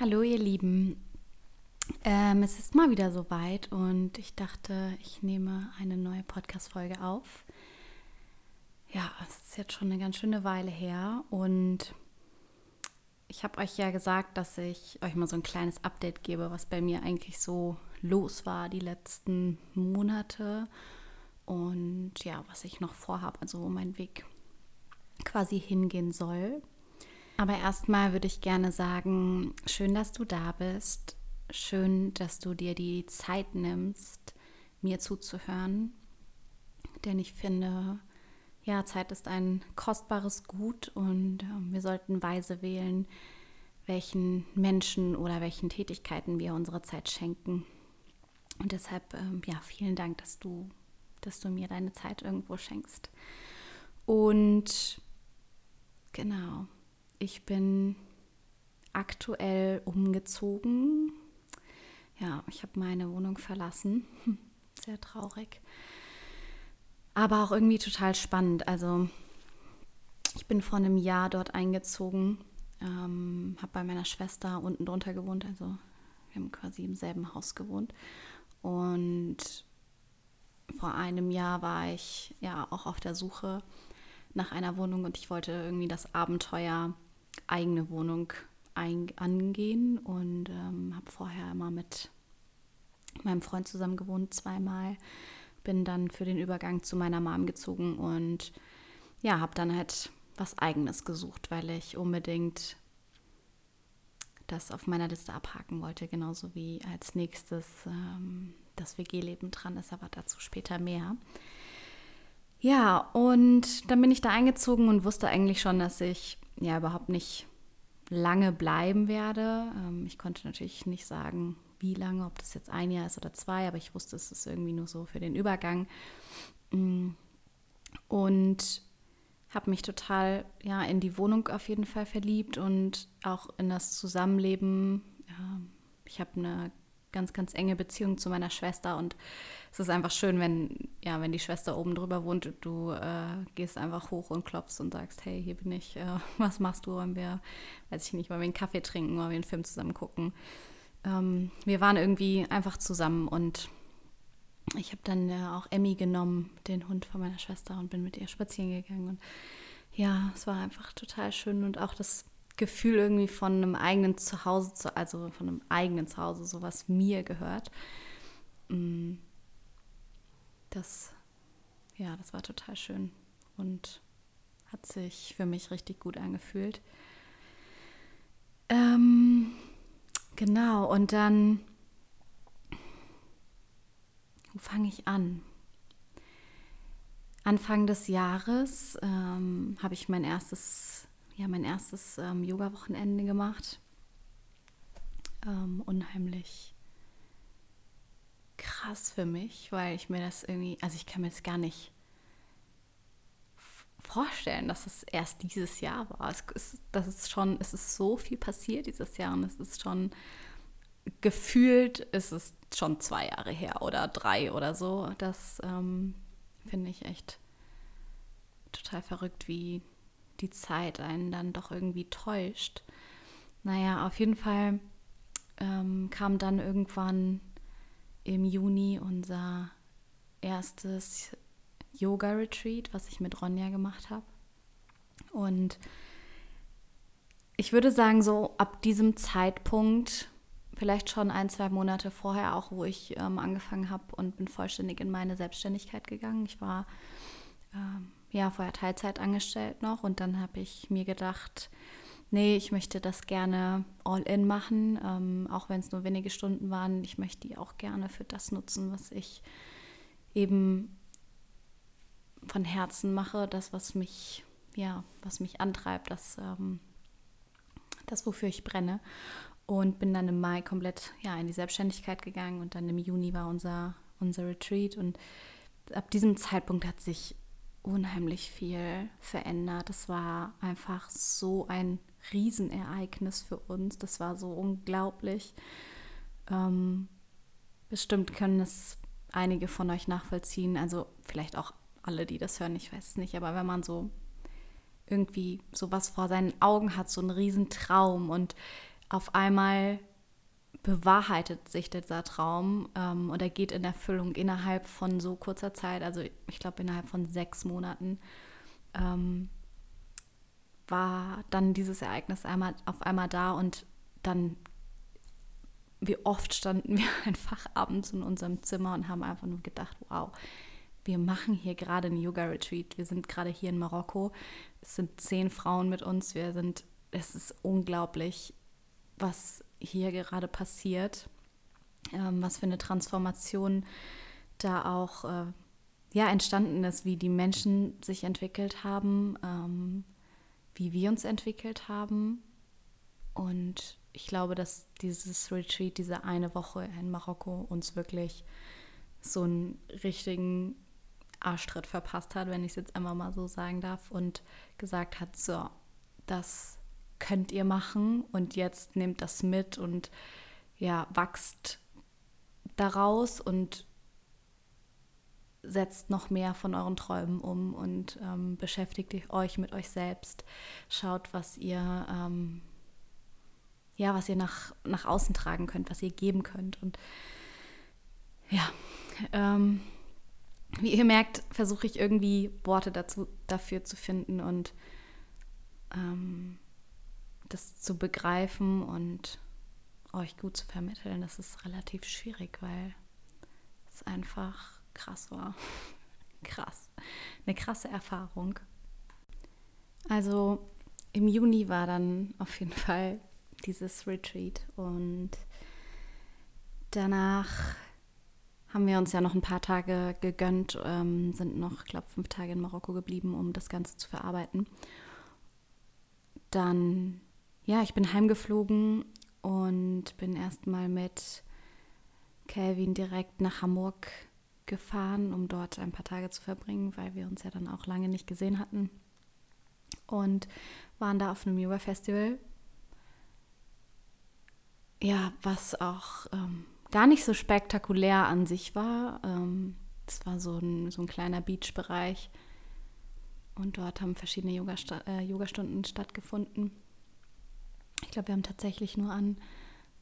Hallo ihr Lieben. Ähm, es ist mal wieder soweit und ich dachte, ich nehme eine neue Podcast-Folge auf. Ja, es ist jetzt schon eine ganz schöne Weile her und ich habe euch ja gesagt, dass ich euch mal so ein kleines Update gebe, was bei mir eigentlich so los war die letzten Monate und ja, was ich noch vorhabe, also wo mein Weg quasi hingehen soll. Aber erstmal würde ich gerne sagen, schön, dass du da bist. Schön, dass du dir die Zeit nimmst, mir zuzuhören. Denn ich finde, ja, Zeit ist ein kostbares Gut und äh, wir sollten weise wählen, welchen Menschen oder welchen Tätigkeiten wir unsere Zeit schenken. Und deshalb, ähm, ja, vielen Dank, dass du, dass du mir deine Zeit irgendwo schenkst. Und genau, ich bin aktuell umgezogen. Ja, ich habe meine Wohnung verlassen. Sehr traurig. Aber auch irgendwie total spannend. Also ich bin vor einem Jahr dort eingezogen, ähm, habe bei meiner Schwester unten drunter gewohnt. Also wir haben quasi im selben Haus gewohnt. Und vor einem Jahr war ich ja auch auf der Suche nach einer Wohnung und ich wollte irgendwie das Abenteuer eigene Wohnung ein, angehen und ähm, habe vorher immer mit meinem Freund zusammen gewohnt, zweimal. Bin dann für den Übergang zu meiner Mom gezogen und ja, habe dann halt was Eigenes gesucht, weil ich unbedingt das auf meiner Liste abhaken wollte, genauso wie als nächstes ähm, das WG-Leben dran ist, aber dazu später mehr. Ja, und dann bin ich da eingezogen und wusste eigentlich schon, dass ich ja überhaupt nicht lange bleiben werde. Ähm, ich konnte natürlich nicht sagen, wie lange, ob das jetzt ein Jahr ist oder zwei, aber ich wusste, es ist irgendwie nur so für den Übergang. Mm. Und habe mich total ja, in die Wohnung auf jeden Fall verliebt und auch in das Zusammenleben. Ich habe eine ganz, ganz enge Beziehung zu meiner Schwester und es ist einfach schön, wenn, ja, wenn die Schwester oben drüber wohnt und du äh, gehst einfach hoch und klopfst und sagst, hey, hier bin ich, äh, was machst du? Wollen wir, weiß ich nicht, wollen wir einen Kaffee trinken, wollen wir einen Film zusammen gucken? Ähm, wir waren irgendwie einfach zusammen und ich habe dann äh, auch Emmy genommen, den Hund von meiner Schwester, und bin mit ihr spazieren gegangen. Und ja, es war einfach total schön und auch das Gefühl irgendwie von einem eigenen Zuhause, zu, also von einem eigenen Zuhause, so was mir gehört. Mm. Das, ja, das war total schön und hat sich für mich richtig gut angefühlt. Ähm, genau, und dann, wo fange ich an? Anfang des Jahres ähm, habe ich mein erstes ja, mein erstes ähm, Yoga-Wochenende gemacht. Ähm, unheimlich krass für mich, weil ich mir das irgendwie, also ich kann mir das gar nicht vorstellen, dass es erst dieses Jahr war. Es ist, das ist schon, es ist so viel passiert dieses Jahr und es ist schon gefühlt, ist es schon zwei Jahre her oder drei oder so. Das ähm, finde ich echt total verrückt, wie die Zeit einen dann doch irgendwie täuscht. Naja, auf jeden Fall ähm, kam dann irgendwann im Juni unser erstes Yoga-Retreat, was ich mit Ronja gemacht habe. Und ich würde sagen, so ab diesem Zeitpunkt, vielleicht schon ein, zwei Monate vorher auch, wo ich ähm, angefangen habe und bin vollständig in meine Selbstständigkeit gegangen. Ich war ähm, ja, vorher Teilzeit angestellt noch und dann habe ich mir gedacht, nee, ich möchte das gerne all in machen, ähm, auch wenn es nur wenige Stunden waren. Ich möchte die auch gerne für das nutzen, was ich eben von Herzen mache, das, was mich, ja, was mich antreibt, das, ähm, das, wofür ich brenne. Und bin dann im Mai komplett ja, in die Selbstständigkeit gegangen und dann im Juni war unser, unser Retreat. Und ab diesem Zeitpunkt hat sich unheimlich viel verändert. Das war einfach so ein Riesenereignis für uns. Das war so unglaublich. Ähm, bestimmt können es einige von euch nachvollziehen. Also vielleicht auch alle, die das hören, ich weiß es nicht. Aber wenn man so irgendwie sowas vor seinen Augen hat, so einen Riesentraum und auf einmal bewahrheitet sich dieser Traum ähm, oder geht in Erfüllung innerhalb von so kurzer Zeit, also ich glaube innerhalb von sechs Monaten, ähm, war dann dieses Ereignis einmal auf einmal da und dann, wie oft standen wir einfach abends in unserem Zimmer und haben einfach nur gedacht, wow, wir machen hier gerade einen Yoga-Retreat. Wir sind gerade hier in Marokko. Es sind zehn Frauen mit uns. Wir sind, es ist unglaublich, was hier gerade passiert, ähm, was für eine Transformation da auch äh, ja, entstanden ist, wie die Menschen sich entwickelt haben, ähm, wie wir uns entwickelt haben. Und ich glaube, dass dieses Retreat, diese eine Woche in Marokko uns wirklich so einen richtigen Arschtritt verpasst hat, wenn ich es jetzt einmal mal so sagen darf, und gesagt hat, so, das könnt ihr machen und jetzt nehmt das mit und ja, wachst daraus und setzt noch mehr von euren Träumen um und ähm, beschäftigt euch mit euch selbst. Schaut, was ihr ähm, ja, was ihr nach, nach außen tragen könnt, was ihr geben könnt. Und ja, ähm, wie ihr merkt, versuche ich irgendwie Worte dazu, dafür zu finden und ähm, das zu begreifen und euch gut zu vermitteln. Das ist relativ schwierig, weil es einfach krass war. krass. Eine krasse Erfahrung. Also im Juni war dann auf jeden Fall dieses Retreat und danach haben wir uns ja noch ein paar Tage gegönnt, ähm, sind noch, glaube, fünf Tage in Marokko geblieben, um das Ganze zu verarbeiten. Dann, ja, ich bin heimgeflogen und bin erstmal mit Calvin direkt nach Hamburg gefahren, um dort ein paar Tage zu verbringen, weil wir uns ja dann auch lange nicht gesehen hatten. Und waren da auf einem Yoga-Festival. Ja, was auch ähm, gar nicht so spektakulär an sich war. Ähm, es war so ein, so ein kleiner Beach-Bereich und dort haben verschiedene Yoga äh, Yogastunden stattgefunden. Ich glaube, wir haben tatsächlich nur an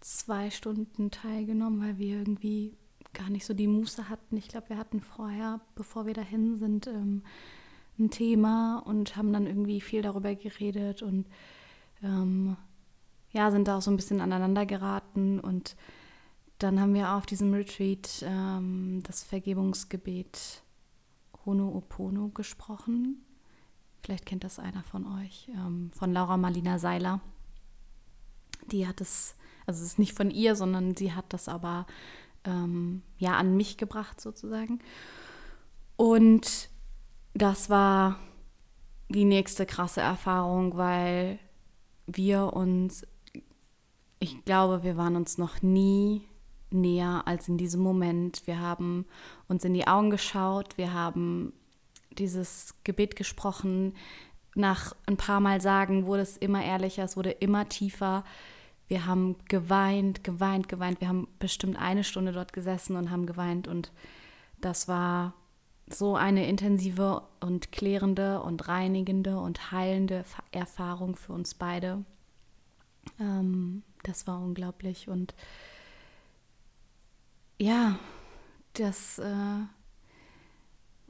zwei Stunden teilgenommen, weil wir irgendwie gar nicht so die Muße hatten. Ich glaube, wir hatten vorher, bevor wir dahin sind, ähm, ein Thema und haben dann irgendwie viel darüber geredet und ähm, ja, sind da auch so ein bisschen aneinander geraten und dann haben wir auf diesem Retreat ähm, das Vergebungsgebet Hono'opono gesprochen. Vielleicht kennt das einer von euch, ähm, von Laura Marlina Seiler. Die hat es, also es ist nicht von ihr, sondern sie hat das aber ähm, ja an mich gebracht sozusagen. Und das war die nächste krasse Erfahrung, weil wir uns, ich glaube, wir waren uns noch nie näher als in diesem Moment. Wir haben uns in die Augen geschaut, wir haben dieses Gebet gesprochen. Nach ein paar Mal sagen wurde es immer ehrlicher, es wurde immer tiefer. Wir haben geweint, geweint, geweint. Wir haben bestimmt eine Stunde dort gesessen und haben geweint. Und das war so eine intensive und klärende und reinigende und heilende Erfahrung für uns beide. Ähm, das war unglaublich. Und ja, das, äh,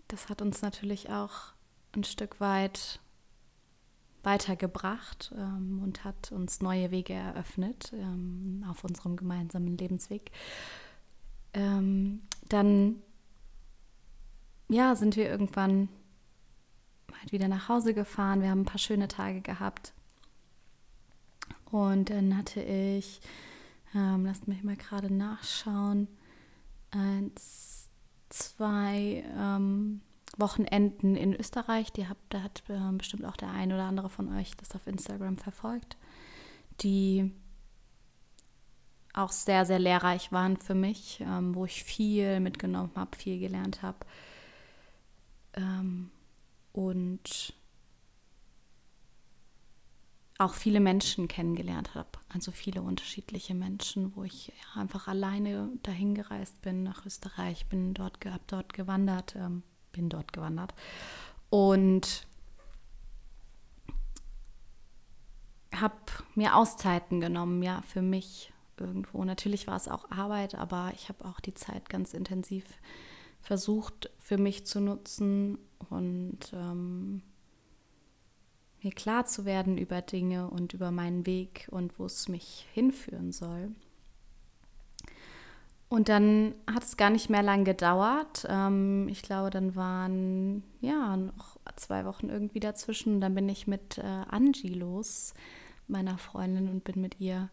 das hat uns natürlich auch ein Stück weit weitergebracht ähm, und hat uns neue Wege eröffnet ähm, auf unserem gemeinsamen Lebensweg. Ähm, dann ja, sind wir irgendwann halt wieder nach Hause gefahren. Wir haben ein paar schöne Tage gehabt. Und dann hatte ich, ähm, lasst mich mal gerade nachschauen, eins, zwei ähm, Wochenenden in Österreich. Die hab, da hat äh, bestimmt auch der ein oder andere von euch das auf Instagram verfolgt, die auch sehr, sehr lehrreich waren für mich, ähm, wo ich viel mitgenommen habe, viel gelernt habe. Ähm, und auch viele Menschen kennengelernt habe. Also viele unterschiedliche Menschen, wo ich einfach alleine dahin gereist bin nach Österreich, bin dort, habe dort gewandert, ähm, bin dort gewandert und habe mir Auszeiten genommen, ja, für mich irgendwo. Natürlich war es auch Arbeit, aber ich habe auch die Zeit ganz intensiv versucht für mich zu nutzen und ähm, mir klar zu werden über Dinge und über meinen Weg und wo es mich hinführen soll. Und dann hat es gar nicht mehr lang gedauert. Ähm, ich glaube, dann waren ja noch zwei Wochen irgendwie dazwischen. Dann bin ich mit äh, Angie los, meiner Freundin, und bin mit ihr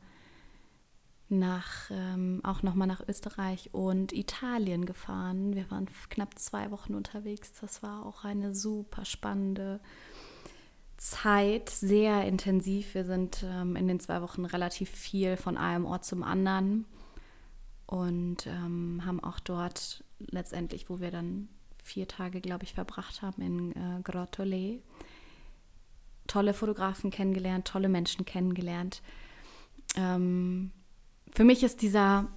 nach ähm, auch nochmal nach Österreich und Italien gefahren. Wir waren knapp zwei Wochen unterwegs. Das war auch eine super spannende Zeit, sehr intensiv. Wir sind ähm, in den zwei Wochen relativ viel von einem Ort zum anderen und ähm, haben auch dort letztendlich, wo wir dann vier Tage, glaube ich, verbracht haben in äh, Grottole, tolle Fotografen kennengelernt, tolle Menschen kennengelernt. Ähm, für mich ist dieser,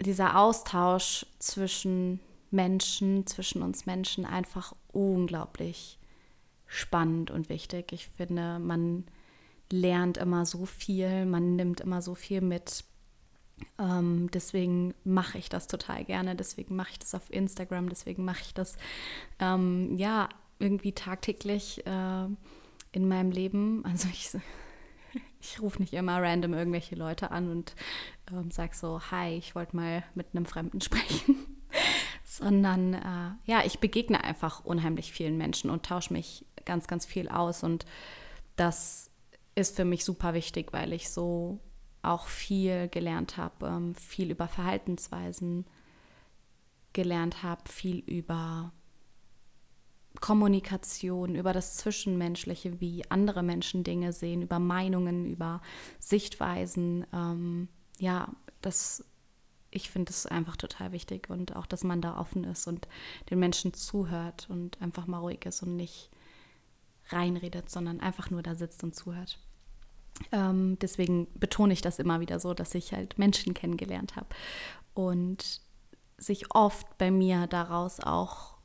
dieser Austausch zwischen Menschen, zwischen uns Menschen einfach unglaublich spannend und wichtig. Ich finde, man lernt immer so viel, man nimmt immer so viel mit. Ähm, deswegen mache ich das total gerne, deswegen mache ich das auf Instagram, deswegen mache ich das ähm, ja irgendwie tagtäglich äh, in meinem Leben. Also ich, ich rufe nicht immer random irgendwelche Leute an und ähm, sage so, hi, ich wollte mal mit einem Fremden sprechen. Sondern äh, ja, ich begegne einfach unheimlich vielen Menschen und tausche mich ganz, ganz viel aus. Und das ist für mich super wichtig, weil ich so auch viel gelernt habe, ähm, viel über Verhaltensweisen gelernt habe, viel über Kommunikation, über das Zwischenmenschliche, wie andere Menschen Dinge sehen, über Meinungen, über Sichtweisen. Ähm, ja, das, ich finde es einfach total wichtig und auch, dass man da offen ist und den Menschen zuhört und einfach mal ruhig ist und nicht reinredet, sondern einfach nur da sitzt und zuhört. Ähm, deswegen betone ich das immer wieder so, dass ich halt Menschen kennengelernt habe und sich oft bei mir daraus auch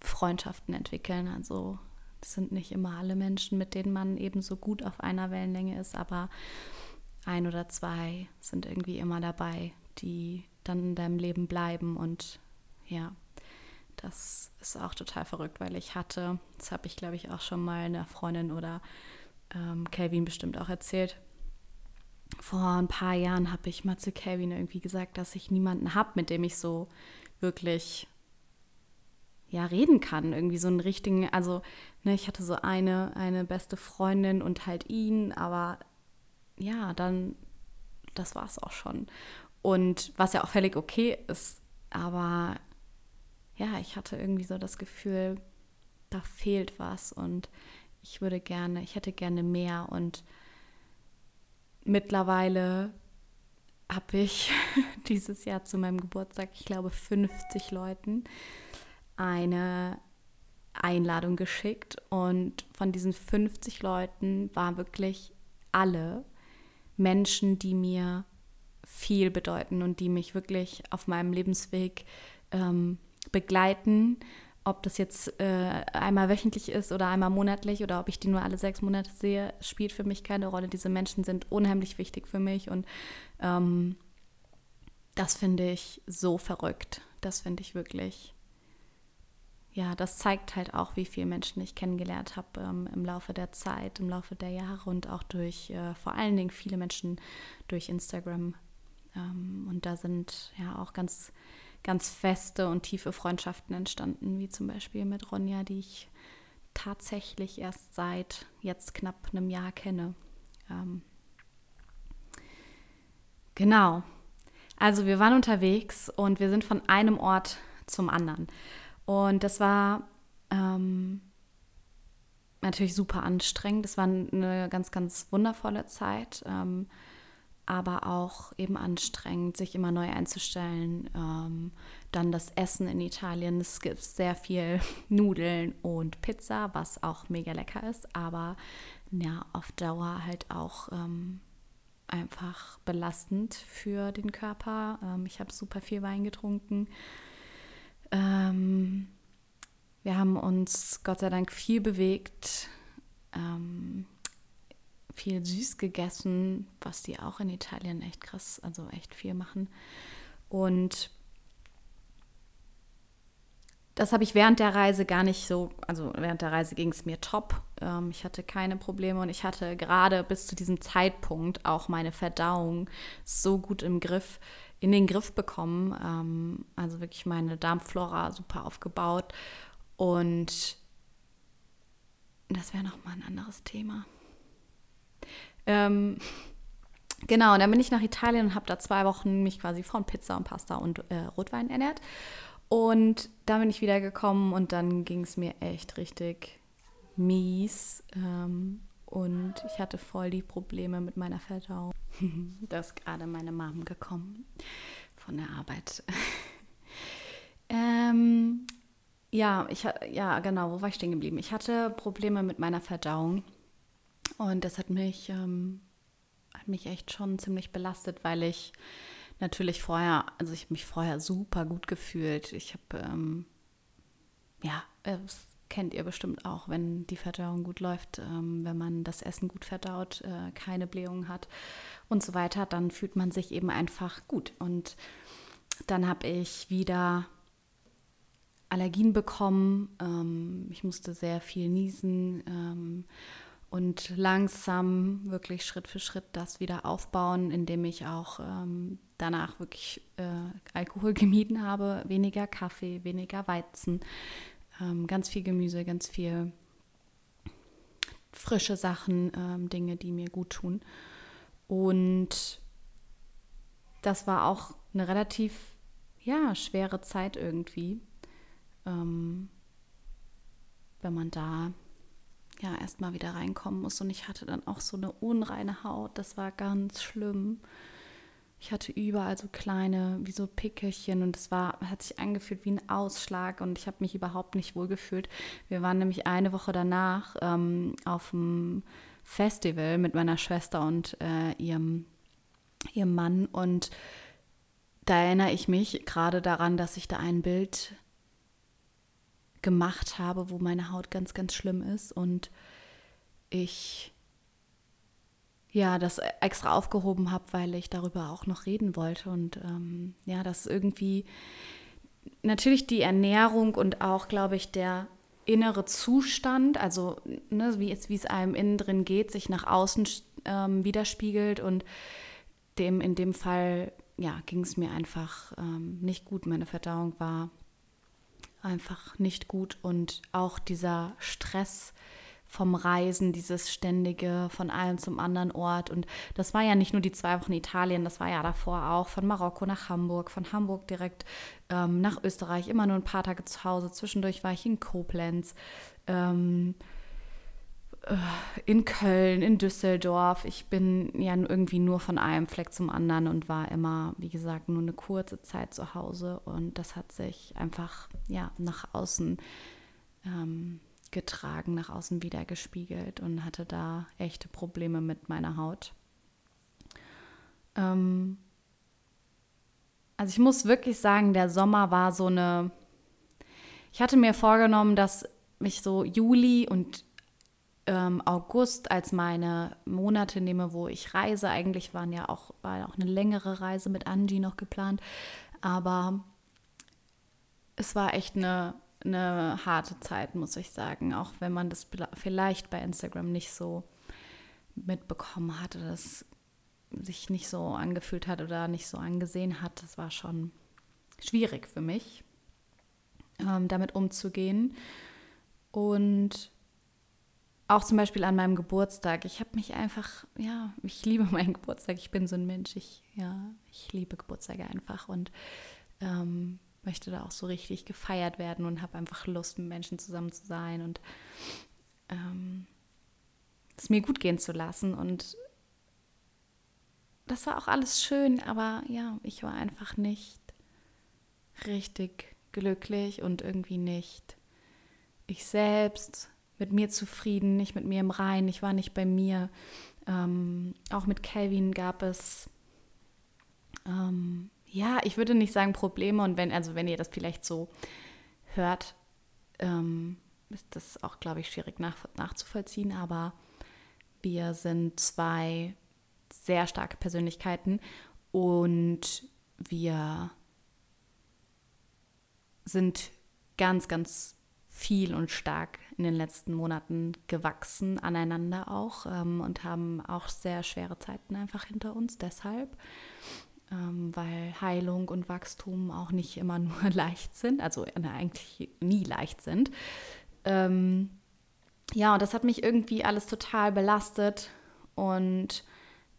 Freundschaften entwickeln. Also es sind nicht immer alle Menschen, mit denen man eben so gut auf einer Wellenlänge ist, aber ein oder zwei sind irgendwie immer dabei, die dann in deinem Leben bleiben und ja, das ist auch total verrückt, weil ich hatte, das habe ich glaube ich auch schon mal einer Freundin oder ähm, Calvin bestimmt auch erzählt. Vor ein paar Jahren habe ich mal zu Calvin irgendwie gesagt, dass ich niemanden habe, mit dem ich so wirklich ja reden kann. Irgendwie so einen richtigen, also ne, ich hatte so eine, eine beste Freundin und halt ihn, aber ja, dann, das war es auch schon. Und was ja auch völlig okay ist, aber ja, ich hatte irgendwie so das Gefühl, da fehlt was und ich würde gerne, ich hätte gerne mehr und mittlerweile habe ich dieses Jahr zu meinem Geburtstag, ich glaube, 50 Leuten eine Einladung geschickt und von diesen 50 Leuten waren wirklich alle Menschen, die mir viel bedeuten und die mich wirklich auf meinem Lebensweg ähm, begleiten. Ob das jetzt äh, einmal wöchentlich ist oder einmal monatlich oder ob ich die nur alle sechs Monate sehe, spielt für mich keine Rolle. Diese Menschen sind unheimlich wichtig für mich und ähm, das finde ich so verrückt. Das finde ich wirklich. Ja, das zeigt halt auch, wie viele Menschen ich kennengelernt habe ähm, im Laufe der Zeit, im Laufe der Jahre und auch durch äh, vor allen Dingen viele Menschen durch Instagram. Ähm, und da sind ja auch ganz ganz feste und tiefe Freundschaften entstanden, wie zum Beispiel mit Ronja, die ich tatsächlich erst seit jetzt knapp einem Jahr kenne. Ähm genau. Also wir waren unterwegs und wir sind von einem Ort zum anderen. Und das war ähm, natürlich super anstrengend. Es war eine ganz, ganz wundervolle Zeit. Ähm, aber auch eben anstrengend, sich immer neu einzustellen. Ähm, dann das Essen in Italien. Es gibt sehr viel Nudeln und Pizza, was auch mega lecker ist, aber ja, auf Dauer halt auch ähm, einfach belastend für den Körper. Ähm, ich habe super viel Wein getrunken. Ähm, wir haben uns Gott sei Dank viel bewegt. Viel süß gegessen, was die auch in Italien echt krass, also echt viel machen. Und das habe ich während der Reise gar nicht so, also während der Reise ging es mir top. Ähm, ich hatte keine Probleme und ich hatte gerade bis zu diesem Zeitpunkt auch meine Verdauung so gut im Griff, in den Griff bekommen. Ähm, also wirklich meine Darmflora super aufgebaut. Und das wäre nochmal ein anderes Thema. Ähm, genau, und dann bin ich nach Italien und habe da zwei Wochen mich quasi von Pizza und Pasta und äh, Rotwein ernährt. Und dann bin ich wiedergekommen und dann ging es mir echt richtig mies. Ähm, und ich hatte voll die Probleme mit meiner Verdauung. da ist gerade meine Mom gekommen von der Arbeit. ähm, ja, ich ja, genau, wo war ich stehen geblieben? Ich hatte Probleme mit meiner Verdauung. Und das hat mich, ähm, hat mich echt schon ziemlich belastet, weil ich natürlich vorher, also ich habe mich vorher super gut gefühlt. Ich habe, ähm, ja, das kennt ihr bestimmt auch, wenn die Verdauung gut läuft, ähm, wenn man das Essen gut verdaut, äh, keine Blähungen hat und so weiter, dann fühlt man sich eben einfach gut. Und dann habe ich wieder Allergien bekommen. Ähm, ich musste sehr viel niesen ähm, und langsam, wirklich Schritt für Schritt das wieder aufbauen, indem ich auch ähm, danach wirklich äh, Alkohol gemieden habe, weniger Kaffee, weniger Weizen, ähm, ganz viel Gemüse, ganz viel frische Sachen, ähm, Dinge, die mir gut tun. Und das war auch eine relativ ja, schwere Zeit irgendwie, ähm, wenn man da ja erstmal wieder reinkommen muss. Und ich hatte dann auch so eine unreine Haut. Das war ganz schlimm. Ich hatte überall so kleine, wie so Pickelchen und es war, hat sich angefühlt wie ein Ausschlag und ich habe mich überhaupt nicht wohl gefühlt. Wir waren nämlich eine Woche danach ähm, auf dem Festival mit meiner Schwester und äh, ihrem, ihrem Mann und da erinnere ich mich gerade daran, dass ich da ein Bild gemacht habe, wo meine Haut ganz, ganz schlimm ist und ich ja das extra aufgehoben habe, weil ich darüber auch noch reden wollte und ähm, ja, das irgendwie natürlich die Ernährung und auch, glaube ich, der innere Zustand, also ne, wie, es, wie es einem innen drin geht, sich nach außen ähm, widerspiegelt und dem in dem Fall ja, ging es mir einfach ähm, nicht gut. Meine Verdauung war einfach nicht gut und auch dieser Stress vom Reisen, dieses ständige von einem zum anderen Ort. Und das war ja nicht nur die zwei Wochen Italien, das war ja davor auch von Marokko nach Hamburg, von Hamburg direkt ähm, nach Österreich, immer nur ein paar Tage zu Hause. Zwischendurch war ich in Koblenz. Ähm, äh, in Köln, in Düsseldorf. Ich bin ja irgendwie nur von einem Fleck zum anderen und war immer, wie gesagt, nur eine kurze Zeit zu Hause. Und das hat sich einfach ja nach außen ähm, getragen, nach außen wieder gespiegelt und hatte da echte Probleme mit meiner Haut. Ähm, also ich muss wirklich sagen, der Sommer war so eine. Ich hatte mir vorgenommen, dass mich so Juli und ähm, August als meine Monate nehme, wo ich reise. Eigentlich waren ja auch, war auch eine längere Reise mit Angie noch geplant. Aber es war echt eine, eine harte Zeit, muss ich sagen. Auch wenn man das vielleicht bei Instagram nicht so mitbekommen hatte, dass sich nicht so angefühlt hat oder nicht so angesehen hat. Das war schon schwierig für mich, ähm, damit umzugehen. Und auch zum Beispiel an meinem Geburtstag. Ich habe mich einfach, ja, ich liebe meinen Geburtstag. Ich bin so ein Mensch. Ich, ja, ich liebe Geburtstage einfach und ähm, möchte da auch so richtig gefeiert werden und habe einfach Lust, mit Menschen zusammen zu sein und ähm, es mir gut gehen zu lassen. Und das war auch alles schön, aber ja, ich war einfach nicht richtig glücklich und irgendwie nicht ich selbst mit mir zufrieden, nicht mit mir im Rein, ich war nicht bei mir. Ähm, auch mit Calvin gab es, ähm, ja, ich würde nicht sagen Probleme und wenn, also wenn ihr das vielleicht so hört, ähm, ist das auch, glaube ich, schwierig nach, nachzuvollziehen, aber Wir sind zwei sehr starke Persönlichkeiten und wir sind ganz, ganz viel und stark in den letzten Monaten gewachsen, aneinander auch ähm, und haben auch sehr schwere Zeiten einfach hinter uns deshalb, ähm, weil Heilung und Wachstum auch nicht immer nur leicht sind, also äh, eigentlich nie leicht sind. Ähm, ja, und das hat mich irgendwie alles total belastet und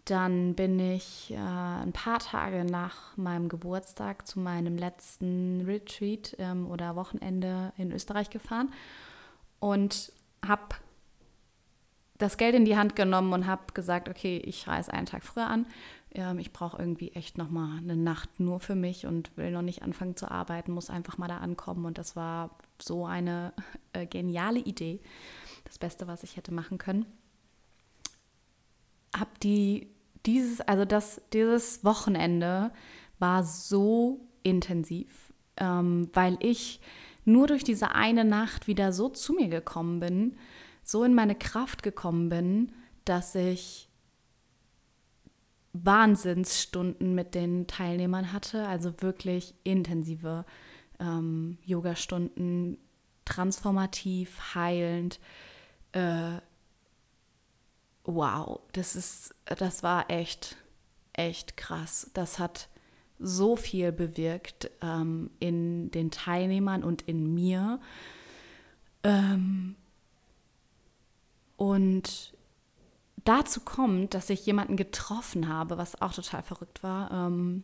dann bin ich äh, ein paar Tage nach meinem Geburtstag zu meinem letzten Retreat ähm, oder Wochenende in Österreich gefahren und habe das Geld in die Hand genommen und habe gesagt, okay, ich reise einen Tag früher an. Ähm, ich brauche irgendwie echt noch mal eine Nacht nur für mich und will noch nicht anfangen zu arbeiten, muss einfach mal da ankommen. Und das war so eine äh, geniale Idee. Das Beste, was ich hätte machen können habe die dieses, also das, dieses Wochenende war so intensiv, ähm, weil ich nur durch diese eine Nacht wieder so zu mir gekommen bin, so in meine Kraft gekommen bin, dass ich Wahnsinnsstunden mit den Teilnehmern hatte, also wirklich intensive ähm, Yoga-Stunden, transformativ, heilend, äh, wow, das ist, das war echt, echt krass. Das hat so viel bewirkt ähm, in den Teilnehmern und in mir. Ähm, und dazu kommt, dass ich jemanden getroffen habe, was auch total verrückt war, ähm,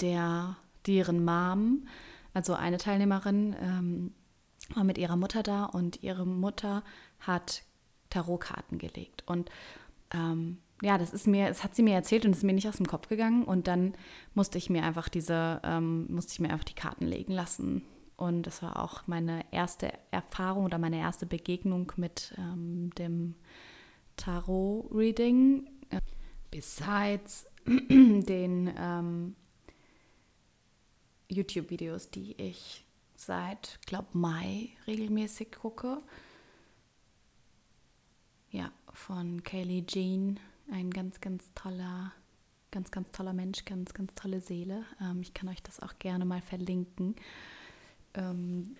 der, deren Mom, also eine Teilnehmerin, ähm, war mit ihrer Mutter da und ihre Mutter hat Tarotkarten gelegt. Und ähm, ja, das ist mir, das hat sie mir erzählt und es ist mir nicht aus dem Kopf gegangen. Und dann musste ich mir einfach diese, ähm, musste ich mir einfach die Karten legen lassen. Und das war auch meine erste Erfahrung oder meine erste Begegnung mit ähm, dem Tarot-Reading. Besides den ähm, YouTube-Videos, die ich seit, glaube Mai regelmäßig gucke ja, von Kaylee Jean. Ein ganz, ganz toller, ganz, ganz toller Mensch, ganz, ganz tolle Seele. Ähm, ich kann euch das auch gerne mal verlinken. Ähm,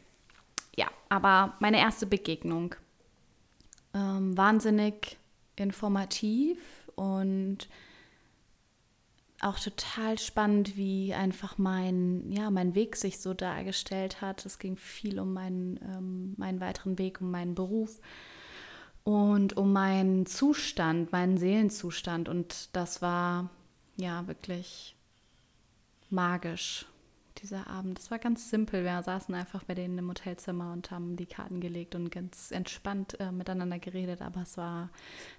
ja, aber meine erste Begegnung. Ähm, wahnsinnig informativ und auch total spannend, wie einfach mein, ja, mein Weg sich so dargestellt hat. Es ging viel um meinen, ähm, meinen weiteren Weg, um meinen Beruf und um meinen Zustand, meinen Seelenzustand. Und das war ja wirklich magisch, dieser Abend. Das war ganz simpel. Wir saßen einfach bei denen im Hotelzimmer und haben die Karten gelegt und ganz entspannt äh, miteinander geredet, aber es war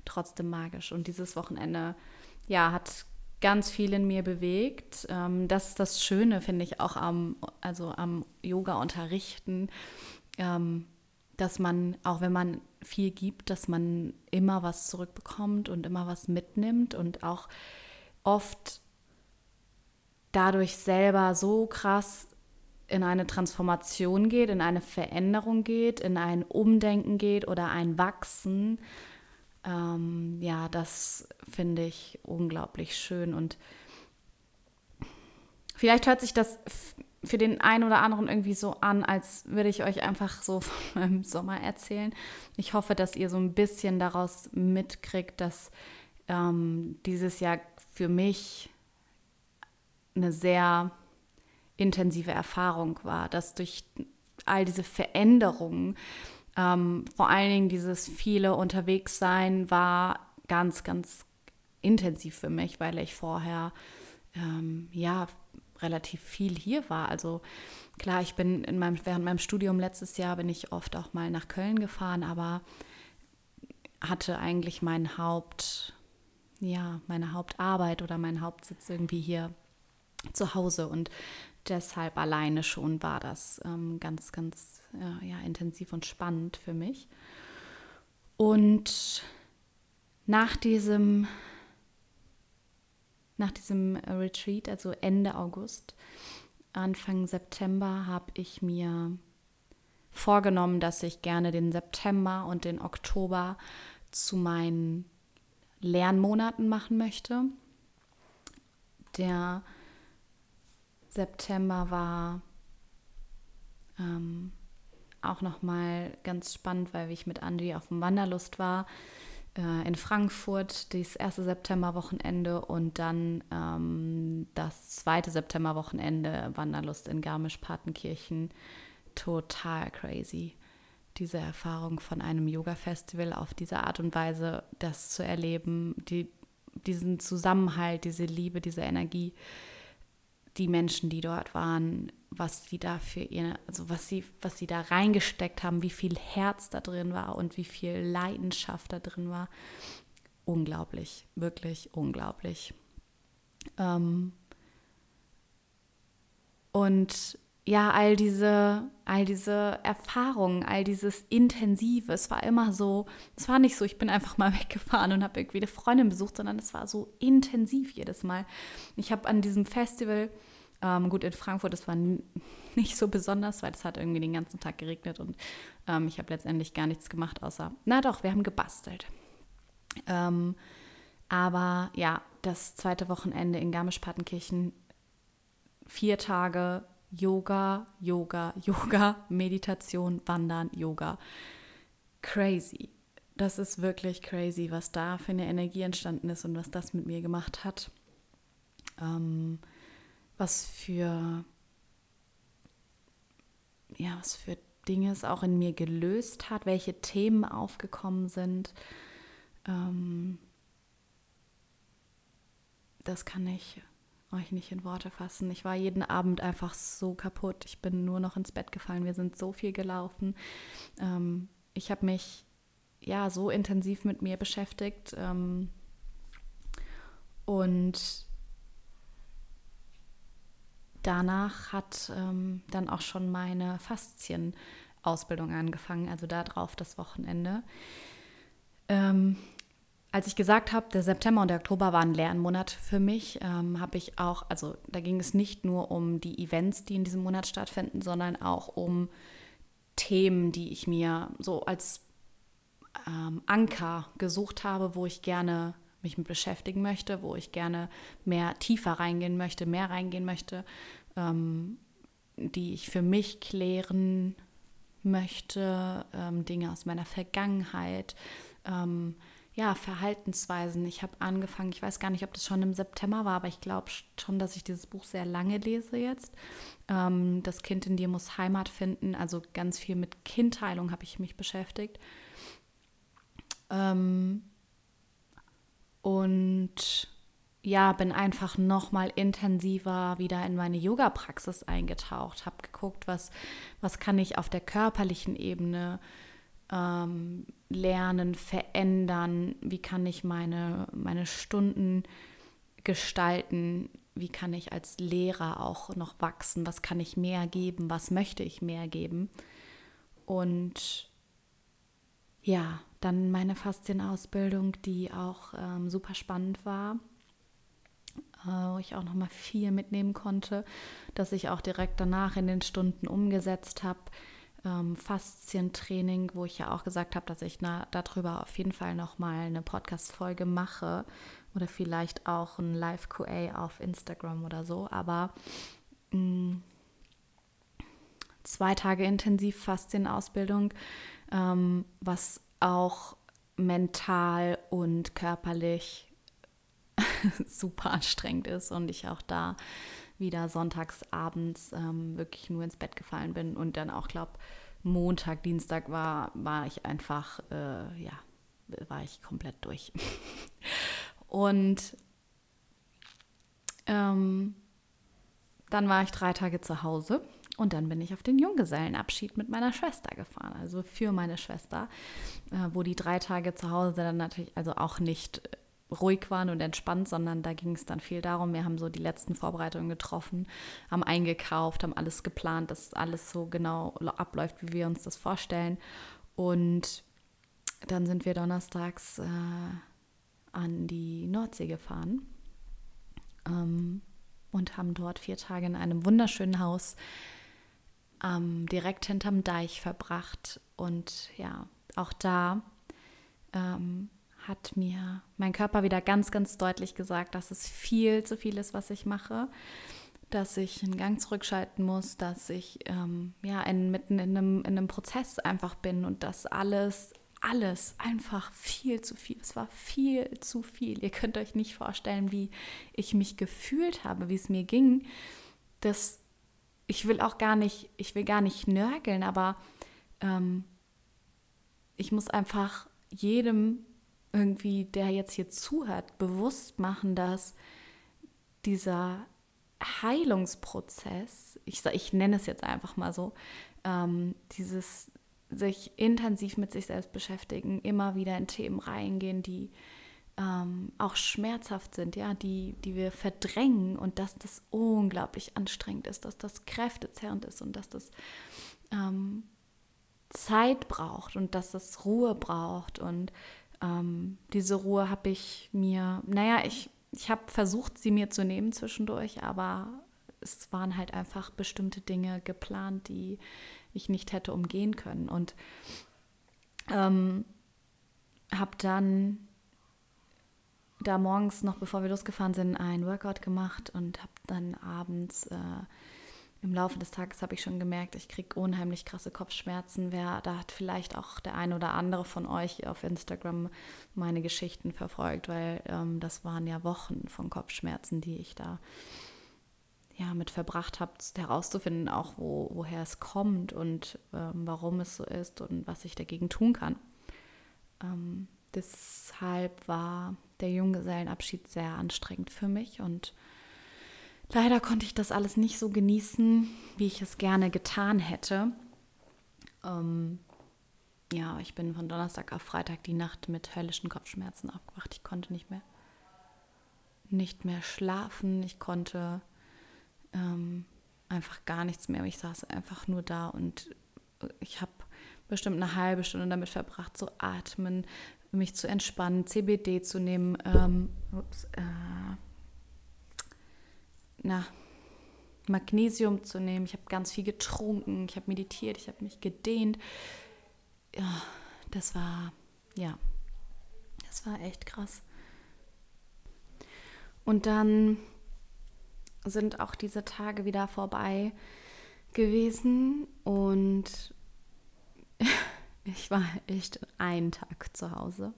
trotzdem magisch. Und dieses Wochenende, ja, hat ganz viel in mir bewegt. Ähm, das ist das Schöne, finde ich, auch am, also am Yoga-Unterrichten. Ähm, dass man, auch wenn man viel gibt, dass man immer was zurückbekommt und immer was mitnimmt und auch oft dadurch selber so krass in eine Transformation geht, in eine Veränderung geht, in ein Umdenken geht oder ein Wachsen. Ähm, ja, das finde ich unglaublich schön und vielleicht hört sich das für den einen oder anderen irgendwie so an, als würde ich euch einfach so von meinem Sommer erzählen. Ich hoffe, dass ihr so ein bisschen daraus mitkriegt, dass ähm, dieses Jahr für mich eine sehr intensive Erfahrung war, dass durch all diese Veränderungen, ähm, vor allen Dingen dieses viele Unterwegssein, war ganz, ganz intensiv für mich, weil ich vorher ähm, ja relativ viel hier war. Also klar, ich bin in meinem, während meinem Studium letztes Jahr bin ich oft auch mal nach Köln gefahren, aber hatte eigentlich mein Haupt, ja, meine Hauptarbeit oder mein Hauptsitz irgendwie hier zu Hause und deshalb alleine schon war das ähm, ganz, ganz äh, ja, intensiv und spannend für mich. Und nach diesem nach diesem äh, Retreat, also Ende August, Anfang September, habe ich mir vorgenommen, dass ich gerne den September und den Oktober zu meinen Lernmonaten machen möchte. Der September war ähm, auch nochmal ganz spannend, weil ich mit Andi auf dem Wanderlust war in Frankfurt, das erste Septemberwochenende und dann ähm, das zweite Septemberwochenende Wanderlust in Garmisch-Partenkirchen. Total crazy, diese Erfahrung von einem Yoga-Festival auf diese Art und Weise, das zu erleben, die, diesen Zusammenhalt, diese Liebe, diese Energie die Menschen, die dort waren, was sie da für ihr, also was sie, was sie da reingesteckt haben, wie viel Herz da drin war und wie viel Leidenschaft da drin war. Unglaublich, wirklich unglaublich. Ähm und ja, all diese, all diese Erfahrungen, all dieses Intensive, es war immer so, es war nicht so, ich bin einfach mal weggefahren und habe irgendwie eine Freundin besucht, sondern es war so intensiv jedes Mal. Ich habe an diesem Festival, ähm, gut, in Frankfurt, es war nicht so besonders, weil es hat irgendwie den ganzen Tag geregnet und ähm, ich habe letztendlich gar nichts gemacht, außer, na doch, wir haben gebastelt. Ähm, aber ja, das zweite Wochenende in Garmisch-Partenkirchen, vier Tage Yoga, Yoga, Yoga, Meditation, Wandern, Yoga. Crazy. Das ist wirklich crazy, was da für eine Energie entstanden ist und was das mit mir gemacht hat. Ähm, was für, ja, was für Dinge es auch in mir gelöst hat, welche Themen aufgekommen sind. Ähm, das kann ich euch nicht in Worte fassen. Ich war jeden Abend einfach so kaputt. Ich bin nur noch ins Bett gefallen. Wir sind so viel gelaufen. Ähm, ich habe mich ja so intensiv mit mir beschäftigt. Ähm, und danach hat ähm, dann auch schon meine Faszienausbildung angefangen, also darauf das Wochenende. Ähm, als ich gesagt habe, der September und der Oktober waren Lernmonat für mich, ähm, habe ich auch, also da ging es nicht nur um die Events, die in diesem Monat stattfinden, sondern auch um Themen, die ich mir so als ähm, Anker gesucht habe, wo ich gerne mich mit beschäftigen möchte, wo ich gerne mehr tiefer reingehen möchte, mehr reingehen möchte, ähm, die ich für mich klären möchte, ähm, Dinge aus meiner Vergangenheit ähm, ja, Verhaltensweisen. Ich habe angefangen, ich weiß gar nicht, ob das schon im September war, aber ich glaube schon, dass ich dieses Buch sehr lange lese jetzt. Ähm, das Kind in dir muss Heimat finden. Also ganz viel mit Kindheilung habe ich mich beschäftigt. Ähm, und ja, bin einfach noch mal intensiver wieder in meine Yoga-Praxis eingetaucht, habe geguckt, was, was kann ich auf der körperlichen Ebene ähm, lernen, verändern, wie kann ich meine, meine Stunden gestalten, wie kann ich als Lehrer auch noch wachsen, was kann ich mehr geben, was möchte ich mehr geben. Und ja, dann meine Faszienausbildung, die auch ähm, super spannend war, äh, wo ich auch noch mal viel mitnehmen konnte, dass ich auch direkt danach in den Stunden umgesetzt habe ähm, Faszientraining, wo ich ja auch gesagt habe, dass ich na, darüber auf jeden Fall nochmal eine Podcast-Folge mache oder vielleicht auch ein Live-QA auf Instagram oder so. Aber mh, mm, zwei Tage intensiv Faszienausbildung, ähm, was auch mental und körperlich super anstrengend ist und ich auch da wieder sonntags abends ähm, wirklich nur ins Bett gefallen bin und dann auch glaube Montag, Dienstag war, war ich einfach, äh, ja, war ich komplett durch. und ähm, dann war ich drei Tage zu Hause und dann bin ich auf den Junggesellenabschied mit meiner Schwester gefahren, also für meine Schwester, äh, wo die drei Tage zu Hause dann natürlich, also auch nicht ruhig waren und entspannt, sondern da ging es dann viel darum, wir haben so die letzten Vorbereitungen getroffen, haben eingekauft, haben alles geplant, dass alles so genau abläuft, wie wir uns das vorstellen. Und dann sind wir donnerstags äh, an die Nordsee gefahren ähm, und haben dort vier Tage in einem wunderschönen Haus ähm, direkt hinterm Deich verbracht. Und ja, auch da ähm, hat mir mein Körper wieder ganz, ganz deutlich gesagt, dass es viel zu viel ist, was ich mache, dass ich einen Gang zurückschalten muss, dass ich ähm, ja in, mitten in einem, in einem Prozess einfach bin und dass alles, alles einfach viel zu viel. Es war viel zu viel. Ihr könnt euch nicht vorstellen, wie ich mich gefühlt habe, wie es mir ging. Das, ich will auch gar nicht, ich will gar nicht nörgeln, aber ähm, ich muss einfach jedem irgendwie, der jetzt hier zuhört, bewusst machen, dass dieser Heilungsprozess, ich, ich nenne es jetzt einfach mal so, ähm, dieses sich intensiv mit sich selbst beschäftigen, immer wieder in Themen reingehen, die ähm, auch schmerzhaft sind, ja, die, die wir verdrängen und dass das unglaublich anstrengend ist, dass das kräftezerrend ist und dass das ähm, Zeit braucht und dass das Ruhe braucht. Und ähm, diese Ruhe habe ich mir, naja, ich, ich habe versucht, sie mir zu nehmen zwischendurch, aber es waren halt einfach bestimmte Dinge geplant, die ich nicht hätte umgehen können. Und ähm, habe dann da morgens noch, bevor wir losgefahren sind, ein Workout gemacht und habe dann abends äh, im Laufe des Tages habe ich schon gemerkt, ich kriege unheimlich krasse Kopfschmerzen. Wer, da hat vielleicht auch der ein oder andere von euch auf Instagram meine Geschichten verfolgt, weil ähm, das waren ja Wochen von Kopfschmerzen, die ich da ja mit verbracht habe, herauszufinden, auch wo, woher es kommt und ähm, warum es so ist und was ich dagegen tun kann. Ähm, deshalb war der Junggesellenabschied sehr anstrengend für mich und Leider konnte ich das alles nicht so genießen, wie ich es gerne getan hätte. Ähm, ja, ich bin von Donnerstag auf Freitag die Nacht mit höllischen Kopfschmerzen aufgewacht. Ich konnte nicht mehr, nicht mehr schlafen. Ich konnte ähm, einfach gar nichts mehr. Ich saß einfach nur da und ich habe bestimmt eine halbe Stunde damit verbracht, zu atmen, mich zu entspannen, CBD zu nehmen. Ähm, ups, äh, na, Magnesium zu nehmen. Ich habe ganz viel getrunken, ich habe meditiert, ich habe mich gedehnt. Ja, das war, ja, das war echt krass. Und dann sind auch diese Tage wieder vorbei gewesen und ich war echt einen Tag zu Hause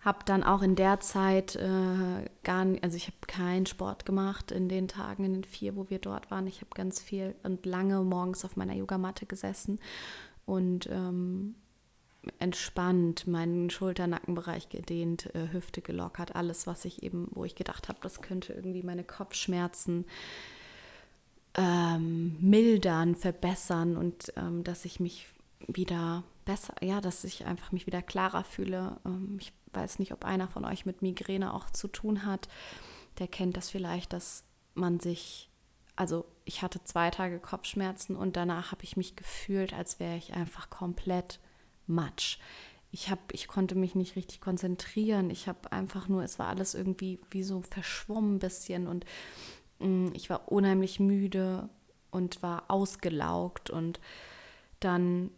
habe dann auch in der Zeit äh, gar nicht, also ich habe keinen Sport gemacht in den Tagen, in den vier, wo wir dort waren. Ich habe ganz viel und lange morgens auf meiner Yogamatte gesessen und ähm, entspannt, meinen Schulter-Nackenbereich gedehnt, äh, Hüfte gelockert, alles, was ich eben, wo ich gedacht habe, das könnte irgendwie meine Kopfschmerzen ähm, mildern, verbessern und ähm, dass ich mich wieder besser, ja, dass ich einfach mich wieder klarer fühle. Ähm, ich weiß nicht, ob einer von euch mit Migräne auch zu tun hat. Der kennt das vielleicht, dass man sich, also ich hatte zwei Tage Kopfschmerzen und danach habe ich mich gefühlt, als wäre ich einfach komplett matsch. Ich, hab, ich konnte mich nicht richtig konzentrieren. Ich habe einfach nur, es war alles irgendwie wie so verschwommen ein bisschen und mh, mm, ich war unheimlich müde und war ausgelaugt und dann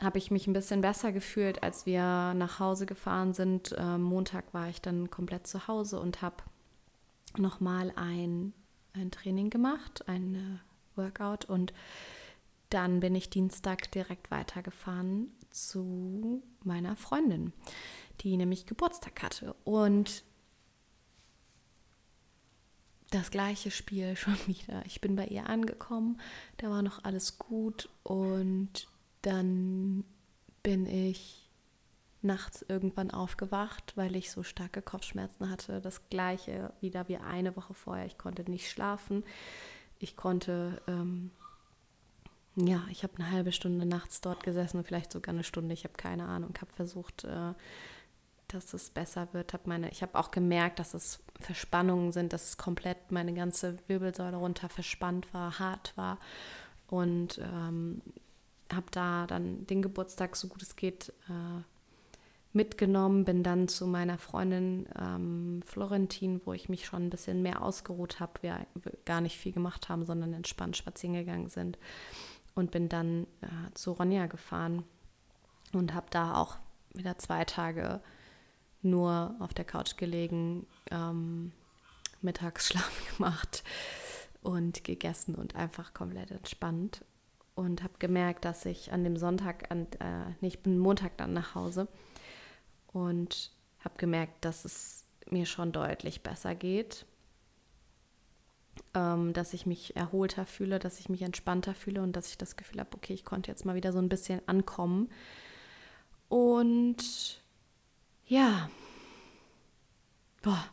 habe ich mich ein bisschen besser gefühlt, als wir nach Hause gefahren sind. Äh, Montag war ich dann komplett zu Hause und habe nochmal ein, ein Training gemacht, ein äh, Workout und dann bin ich Dienstag direkt weitergefahren zu meiner Freundin, die nämlich Geburtstag hatte. Und das gleiche Spiel schon wieder. Ich bin bei ihr angekommen, da war noch alles gut und dann bin ich nachts irgendwann aufgewacht, weil ich so starke Kopfschmerzen hatte. Das gleiche wieder wie eine Woche vorher. Ich konnte nicht schlafen. Ich konnte, ähm, ja, ich habe eine halbe Stunde nachts dort gesessen, vielleicht sogar eine Stunde. Ich habe keine Ahnung. Habe versucht, äh, dass es besser wird. Hab meine, ich habe auch gemerkt, dass es Verspannungen sind, dass es komplett meine ganze Wirbelsäule runter verspannt war, hart war. Und ähm, habe da dann den Geburtstag, so gut es geht, äh, mitgenommen, bin dann zu meiner Freundin ähm, Florentin, wo ich mich schon ein bisschen mehr ausgeruht habe, wir gar nicht viel gemacht haben, sondern entspannt spazieren gegangen sind und bin dann äh, zu Ronja gefahren und habe da auch wieder zwei Tage nur auf der Couch gelegen, ähm, Mittagsschlaf gemacht und gegessen und einfach komplett entspannt. Und habe gemerkt, dass ich an dem Sonntag, an, äh, nee, ich bin Montag dann nach Hause und habe gemerkt, dass es mir schon deutlich besser geht, ähm, dass ich mich erholter fühle, dass ich mich entspannter fühle und dass ich das Gefühl habe, okay, ich konnte jetzt mal wieder so ein bisschen ankommen. Und ja, boah,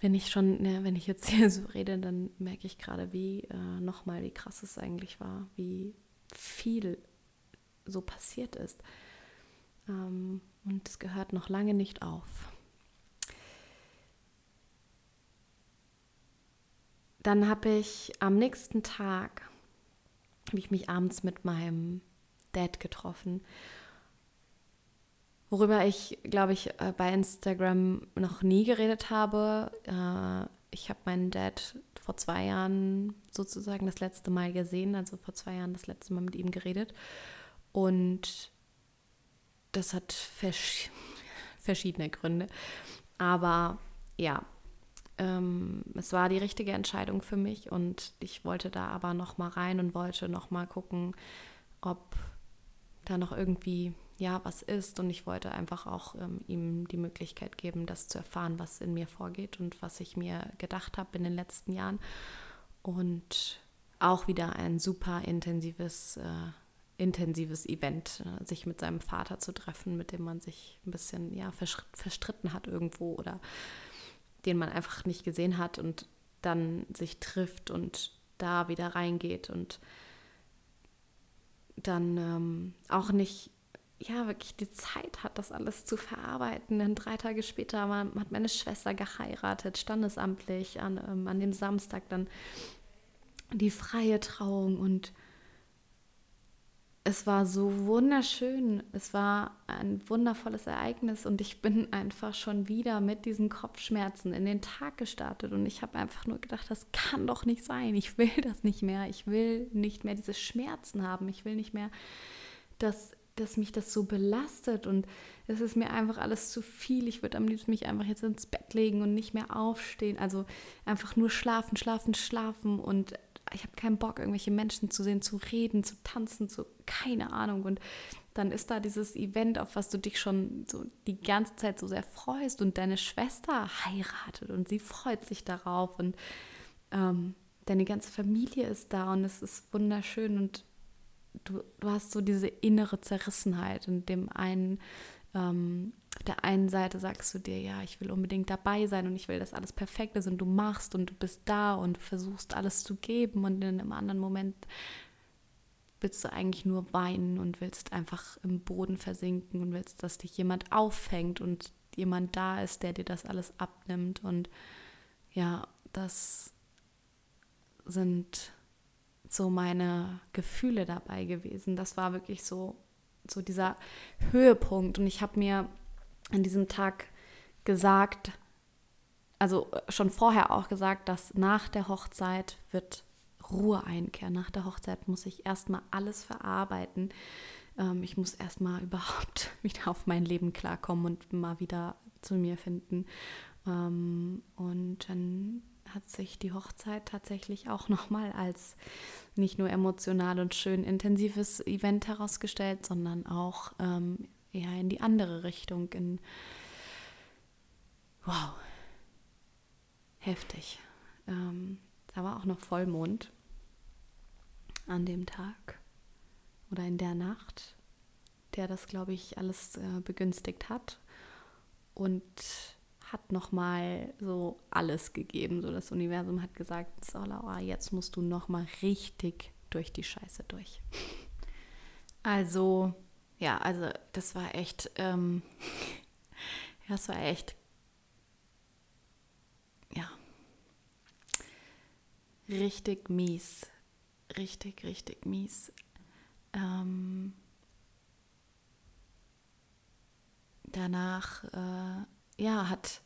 wenn ich schon, ne, wenn ich jetzt hier so rede, dann merke ich gerade, wie äh, nochmal, wie krass es eigentlich war, wie viel so passiert ist. Ähm, und es gehört noch lange nicht auf. Dann habe ich am nächsten Tag, habe ich mich abends mit meinem Dad getroffen worüber ich, glaube ich, äh, bei Instagram noch nie geredet habe. Äh, ich habe meinen Dad vor zwei Jahren sozusagen das letzte Mal gesehen, also vor zwei Jahren das letzte Mal mit ihm geredet. Und das hat vers verschiedene Gründe. Aber ja, ähm, es war die richtige Entscheidung für mich und ich wollte da aber noch mal rein und wollte noch mal gucken, ob da noch irgendwie ja, was ist. Und ich wollte einfach auch ähm, ihm die Möglichkeit geben, das zu erfahren, was in mir vorgeht und was ich mir gedacht habe in den letzten Jahren. Und auch wieder ein super intensives, äh, intensives Event, äh, sich mit seinem Vater zu treffen, mit dem man sich ein bisschen ja, verstritten hat irgendwo oder den man einfach nicht gesehen hat und dann sich trifft und da wieder reingeht und dann ähm, auch nicht ja, wirklich die Zeit hat, das alles zu verarbeiten. Denn drei Tage später war, hat meine Schwester geheiratet, standesamtlich, an, ähm, an dem Samstag dann die freie Trauung und es war so wunderschön. Es war ein wundervolles Ereignis und ich bin einfach schon wieder mit diesen Kopfschmerzen in den Tag gestartet und ich habe einfach nur gedacht, das kann doch nicht sein. Ich will das nicht mehr. Ich will nicht mehr diese Schmerzen haben. Ich will nicht mehr, dass dass mich das so belastet und es ist mir einfach alles zu viel. Ich würde am liebsten mich einfach jetzt ins Bett legen und nicht mehr aufstehen. Also einfach nur schlafen, schlafen, schlafen und ich habe keinen Bock, irgendwelche Menschen zu sehen, zu reden, zu tanzen, zu keine Ahnung. Und dann ist da dieses Event, auf was du dich schon so die ganze Zeit so sehr freust und deine Schwester heiratet und sie freut sich darauf und ähm, deine ganze Familie ist da und es ist wunderschön und du, du hast so diese innere Zerrissenheit. In dem einen, ähm, auf der einen Seite sagst du dir, ja, ich will unbedingt dabei sein und ich will, dass alles perfekt ist und du machst und du bist da und du versuchst alles zu geben und in einem anderen Moment willst du eigentlich nur weinen und willst einfach im Boden versinken und willst, dass dich jemand auffängt und jemand da ist, der dir das alles abnimmt. Und ja, das sind so meine Gefühle dabei gewesen. Das war wirklich so, so dieser Höhepunkt. Und ich habe mir an diesem Tag gesagt, also äh, schon vorher auch gesagt, dass nach der Hochzeit wird Ruhe einkehren. Nach der Hochzeit muss ich erstmal alles verarbeiten. Ähm, ich muss erstmal überhaupt wieder auf mein Leben klarkommen und mal wieder zu mir finden. Ähm, und dann hat sich die Hochzeit tatsächlich auch nochmal als nicht nur emotional und schön intensives Event herausgestellt, sondern auch ähm, eher in die andere Richtung, in wow, heftig. Ähm, da war auch noch Vollmond an dem Tag oder in der Nacht, der das, glaube ich, alles äh, begünstigt hat. Und hat nochmal so alles gegeben. So das Universum hat gesagt, so Laura, jetzt musst du nochmal richtig durch die Scheiße durch. Also, ja, also das war echt, ähm, das war echt, ja, richtig mies. Richtig, richtig mies. Ähm, danach äh, ja, hat,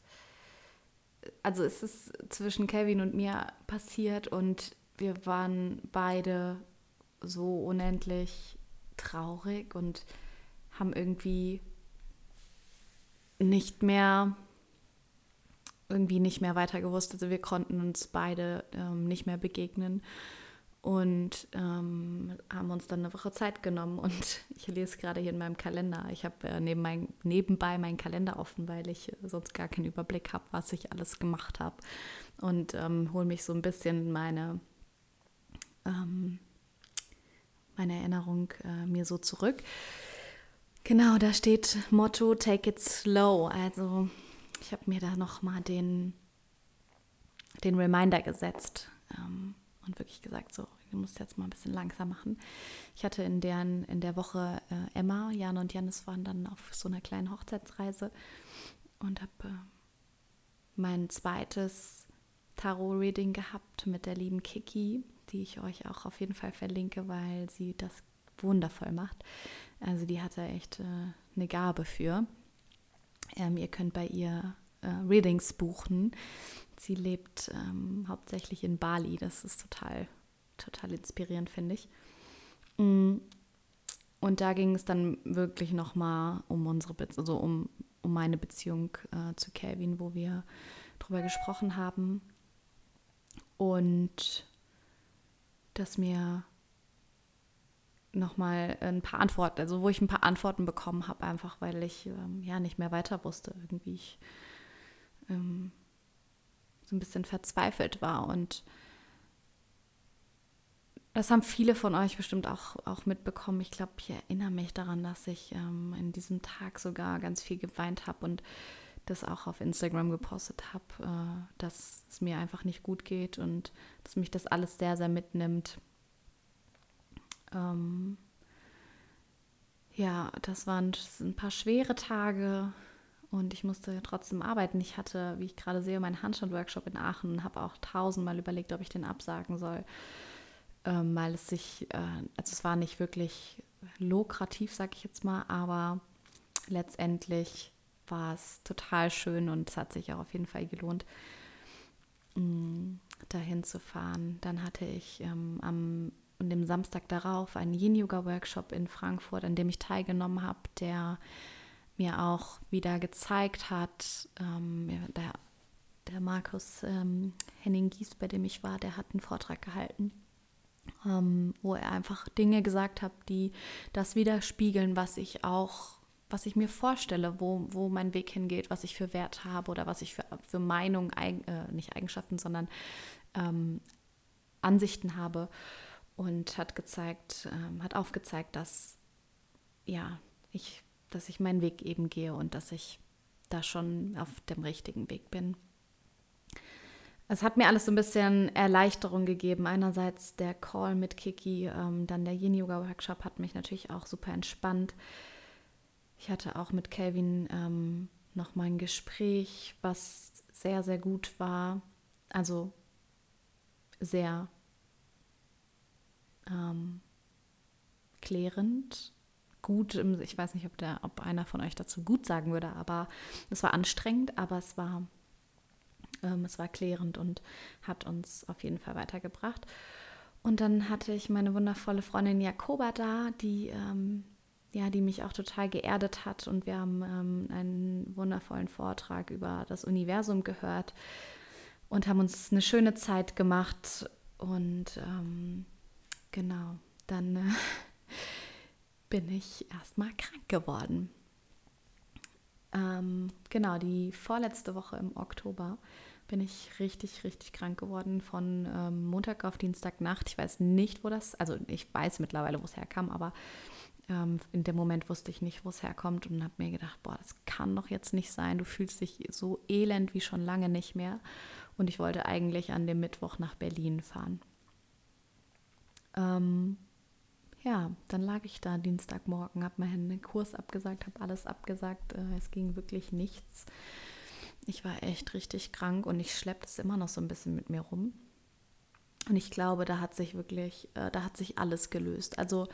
also es ist zwischen Kevin und mir passiert und wir waren beide so unendlich traurig und haben irgendwie nicht mehr irgendwie nicht mehr weiter gewusst. Also wir konnten uns beide ähm, nicht mehr begegnen und ähm, haben uns dann eine Woche Zeit genommen. Und ich lese gerade hier in meinem Kalender. Ich habe äh, neben mein, nebenbei meinen Kalender offen, weil ich äh, sonst gar keinen Überblick habe, was ich alles gemacht habe. Und ähm, hole mich so ein bisschen meine, ähm, meine Erinnerung äh, mir so zurück. Genau, da steht Motto Take it slow. Also ich habe mir da nochmal den, den Reminder gesetzt. Ähm, und wirklich gesagt, so, du musst jetzt mal ein bisschen langsam machen. Ich hatte in, deren, in der Woche äh, Emma, Jan und Janis waren dann auf so einer kleinen Hochzeitsreise und habe äh, mein zweites Tarot-Reading gehabt mit der lieben Kiki, die ich euch auch auf jeden Fall verlinke, weil sie das wundervoll macht. Also die hat da echt äh, eine Gabe für. Ähm, ihr könnt bei ihr äh, Readings buchen. Sie lebt ähm, hauptsächlich in Bali. Das ist total, total inspirierend, finde ich. Mm. Und da ging es dann wirklich nochmal um unsere, Be also um, um meine Beziehung äh, zu Calvin, wo wir drüber gesprochen haben. Und dass mir nochmal ein paar Antworten, also wo ich ein paar Antworten bekommen habe, einfach weil ich ähm, ja nicht mehr weiter wusste. Irgendwie ich ähm, so ein bisschen verzweifelt war. Und das haben viele von euch bestimmt auch, auch mitbekommen. Ich glaube, ich erinnere mich daran, dass ich ähm, in diesem Tag sogar ganz viel geweint habe und das auch auf Instagram gepostet habe, äh, dass es mir einfach nicht gut geht und dass mich das alles sehr, sehr mitnimmt. Ähm, ja, das waren ein paar schwere Tage, und ich musste trotzdem arbeiten. Ich hatte, wie ich gerade sehe, meinen Handstand-Workshop in Aachen und habe auch tausendmal überlegt, ob ich den absagen soll, ähm, weil es sich, äh, also es war nicht wirklich lukrativ, sag ich jetzt mal, aber letztendlich war es total schön und es hat sich auch auf jeden Fall gelohnt, mm, dahin zu fahren. Dann hatte ich ähm, am und dem Samstag darauf einen Yin-Yoga-Workshop in Frankfurt, an dem ich teilgenommen habe, der mir auch wieder gezeigt hat, ähm, der, der Markus ähm, Henning Gies, bei dem ich war, der hat einen Vortrag gehalten, ähm, wo er einfach Dinge gesagt hat, die das widerspiegeln, was ich auch, was ich mir vorstelle, wo, wo mein Weg hingeht, was ich für Wert habe oder was ich für, für Meinung, äh, nicht Eigenschaften, sondern ähm, Ansichten habe. Und hat gezeigt, ähm, hat aufgezeigt, dass ja, ich dass ich meinen Weg eben gehe und dass ich da schon auf dem richtigen Weg bin. Es hat mir alles so ein bisschen Erleichterung gegeben. Einerseits der Call mit Kiki, ähm, dann der Yin-Yoga-Workshop hat mich natürlich auch super entspannt. Ich hatte auch mit Kelvin ähm, noch mal ein Gespräch, was sehr, sehr gut war. Also sehr ähm, klärend gut, ich weiß nicht, ob, der, ob einer von euch dazu gut sagen würde, aber es war anstrengend, aber es war, ähm, es war klärend und hat uns auf jeden Fall weitergebracht. Und dann hatte ich meine wundervolle Freundin Jakoba da, die, ähm, ja, die mich auch total geerdet hat. Und wir haben ähm, einen wundervollen Vortrag über das Universum gehört und haben uns eine schöne Zeit gemacht. Und ähm, genau, dann äh, bin ich erstmal krank geworden. Ähm, genau, die vorletzte Woche im Oktober bin ich richtig, richtig krank geworden von ähm, Montag auf Dienstagnacht. Ich weiß nicht, wo das, also ich weiß mittlerweile, wo es herkam, aber ähm, in dem Moment wusste ich nicht, wo es herkommt und habe mir gedacht, boah, das kann doch jetzt nicht sein. Du fühlst dich so elend wie schon lange nicht mehr. Und ich wollte eigentlich an dem Mittwoch nach Berlin fahren. Ähm, ja, dann lag ich da Dienstagmorgen, habe meinen Kurs abgesagt, habe alles abgesagt. Äh, es ging wirklich nichts. Ich war echt richtig krank und ich schleppe es immer noch so ein bisschen mit mir rum. Und ich glaube, da hat sich wirklich, äh, da hat sich alles gelöst. Also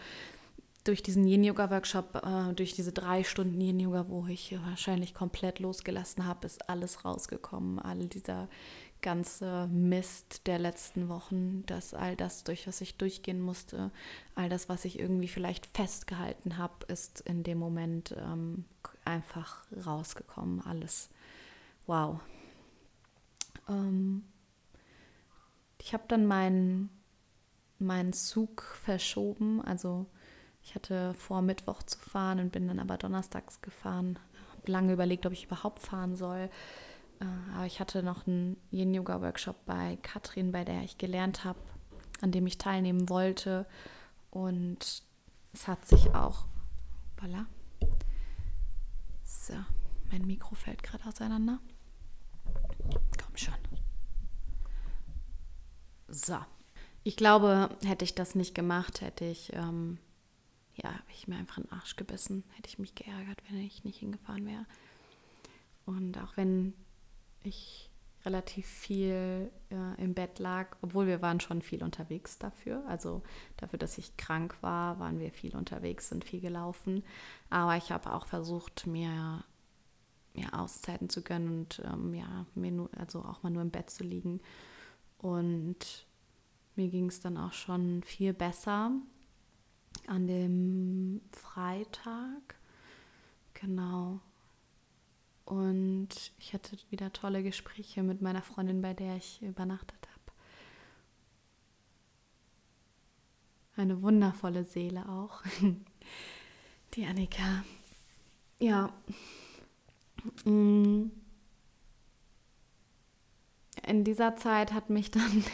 durch diesen Yin-Yoga-Workshop, äh, durch diese drei Stunden Yin-Yoga, wo ich wahrscheinlich komplett losgelassen habe, ist alles rausgekommen. All dieser ganze Mist der letzten Wochen, dass all das, durch was ich durchgehen musste, all das, was ich irgendwie vielleicht festgehalten habe, ist in dem Moment ähm, einfach rausgekommen, alles. Wow. Ähm, ich habe dann meinen, meinen Zug verschoben. Also ich hatte vor, Mittwoch zu fahren und bin dann aber donnerstags gefahren. Habe lange überlegt, ob ich überhaupt fahren soll. Äh, aber ich hatte noch einen Yin-Yoga-Workshop bei Katrin, bei der ich gelernt habe, an dem ich teilnehmen wollte. Und es hat sich auch. Voilà. So, mein Mikro fällt gerade auseinander. Komm schon. So. Ich glaube, hätte ich das nicht gemacht, hätte ich, ähm, ja, hätte ich mir einfach in den Arsch gebissen, hätte ich mich geärgert, wenn ich nicht hingefahren wäre. Und auch wenn ich relativ viel äh, im Bett lag, obwohl wir waren schon viel unterwegs dafür. Also dafür, dass ich krank war, waren wir viel unterwegs, sind viel gelaufen. Aber ich habe auch versucht, mir, mir Auszeiten zu gönnen und ähm, ja, mir nur, also auch mal nur im Bett zu liegen. Und mir ging es dann auch schon viel besser an dem Freitag. Genau. Und ich hatte wieder tolle Gespräche mit meiner Freundin, bei der ich übernachtet habe. Eine wundervolle Seele auch. Die Annika. Ja. Mm. In dieser Zeit hat mich dann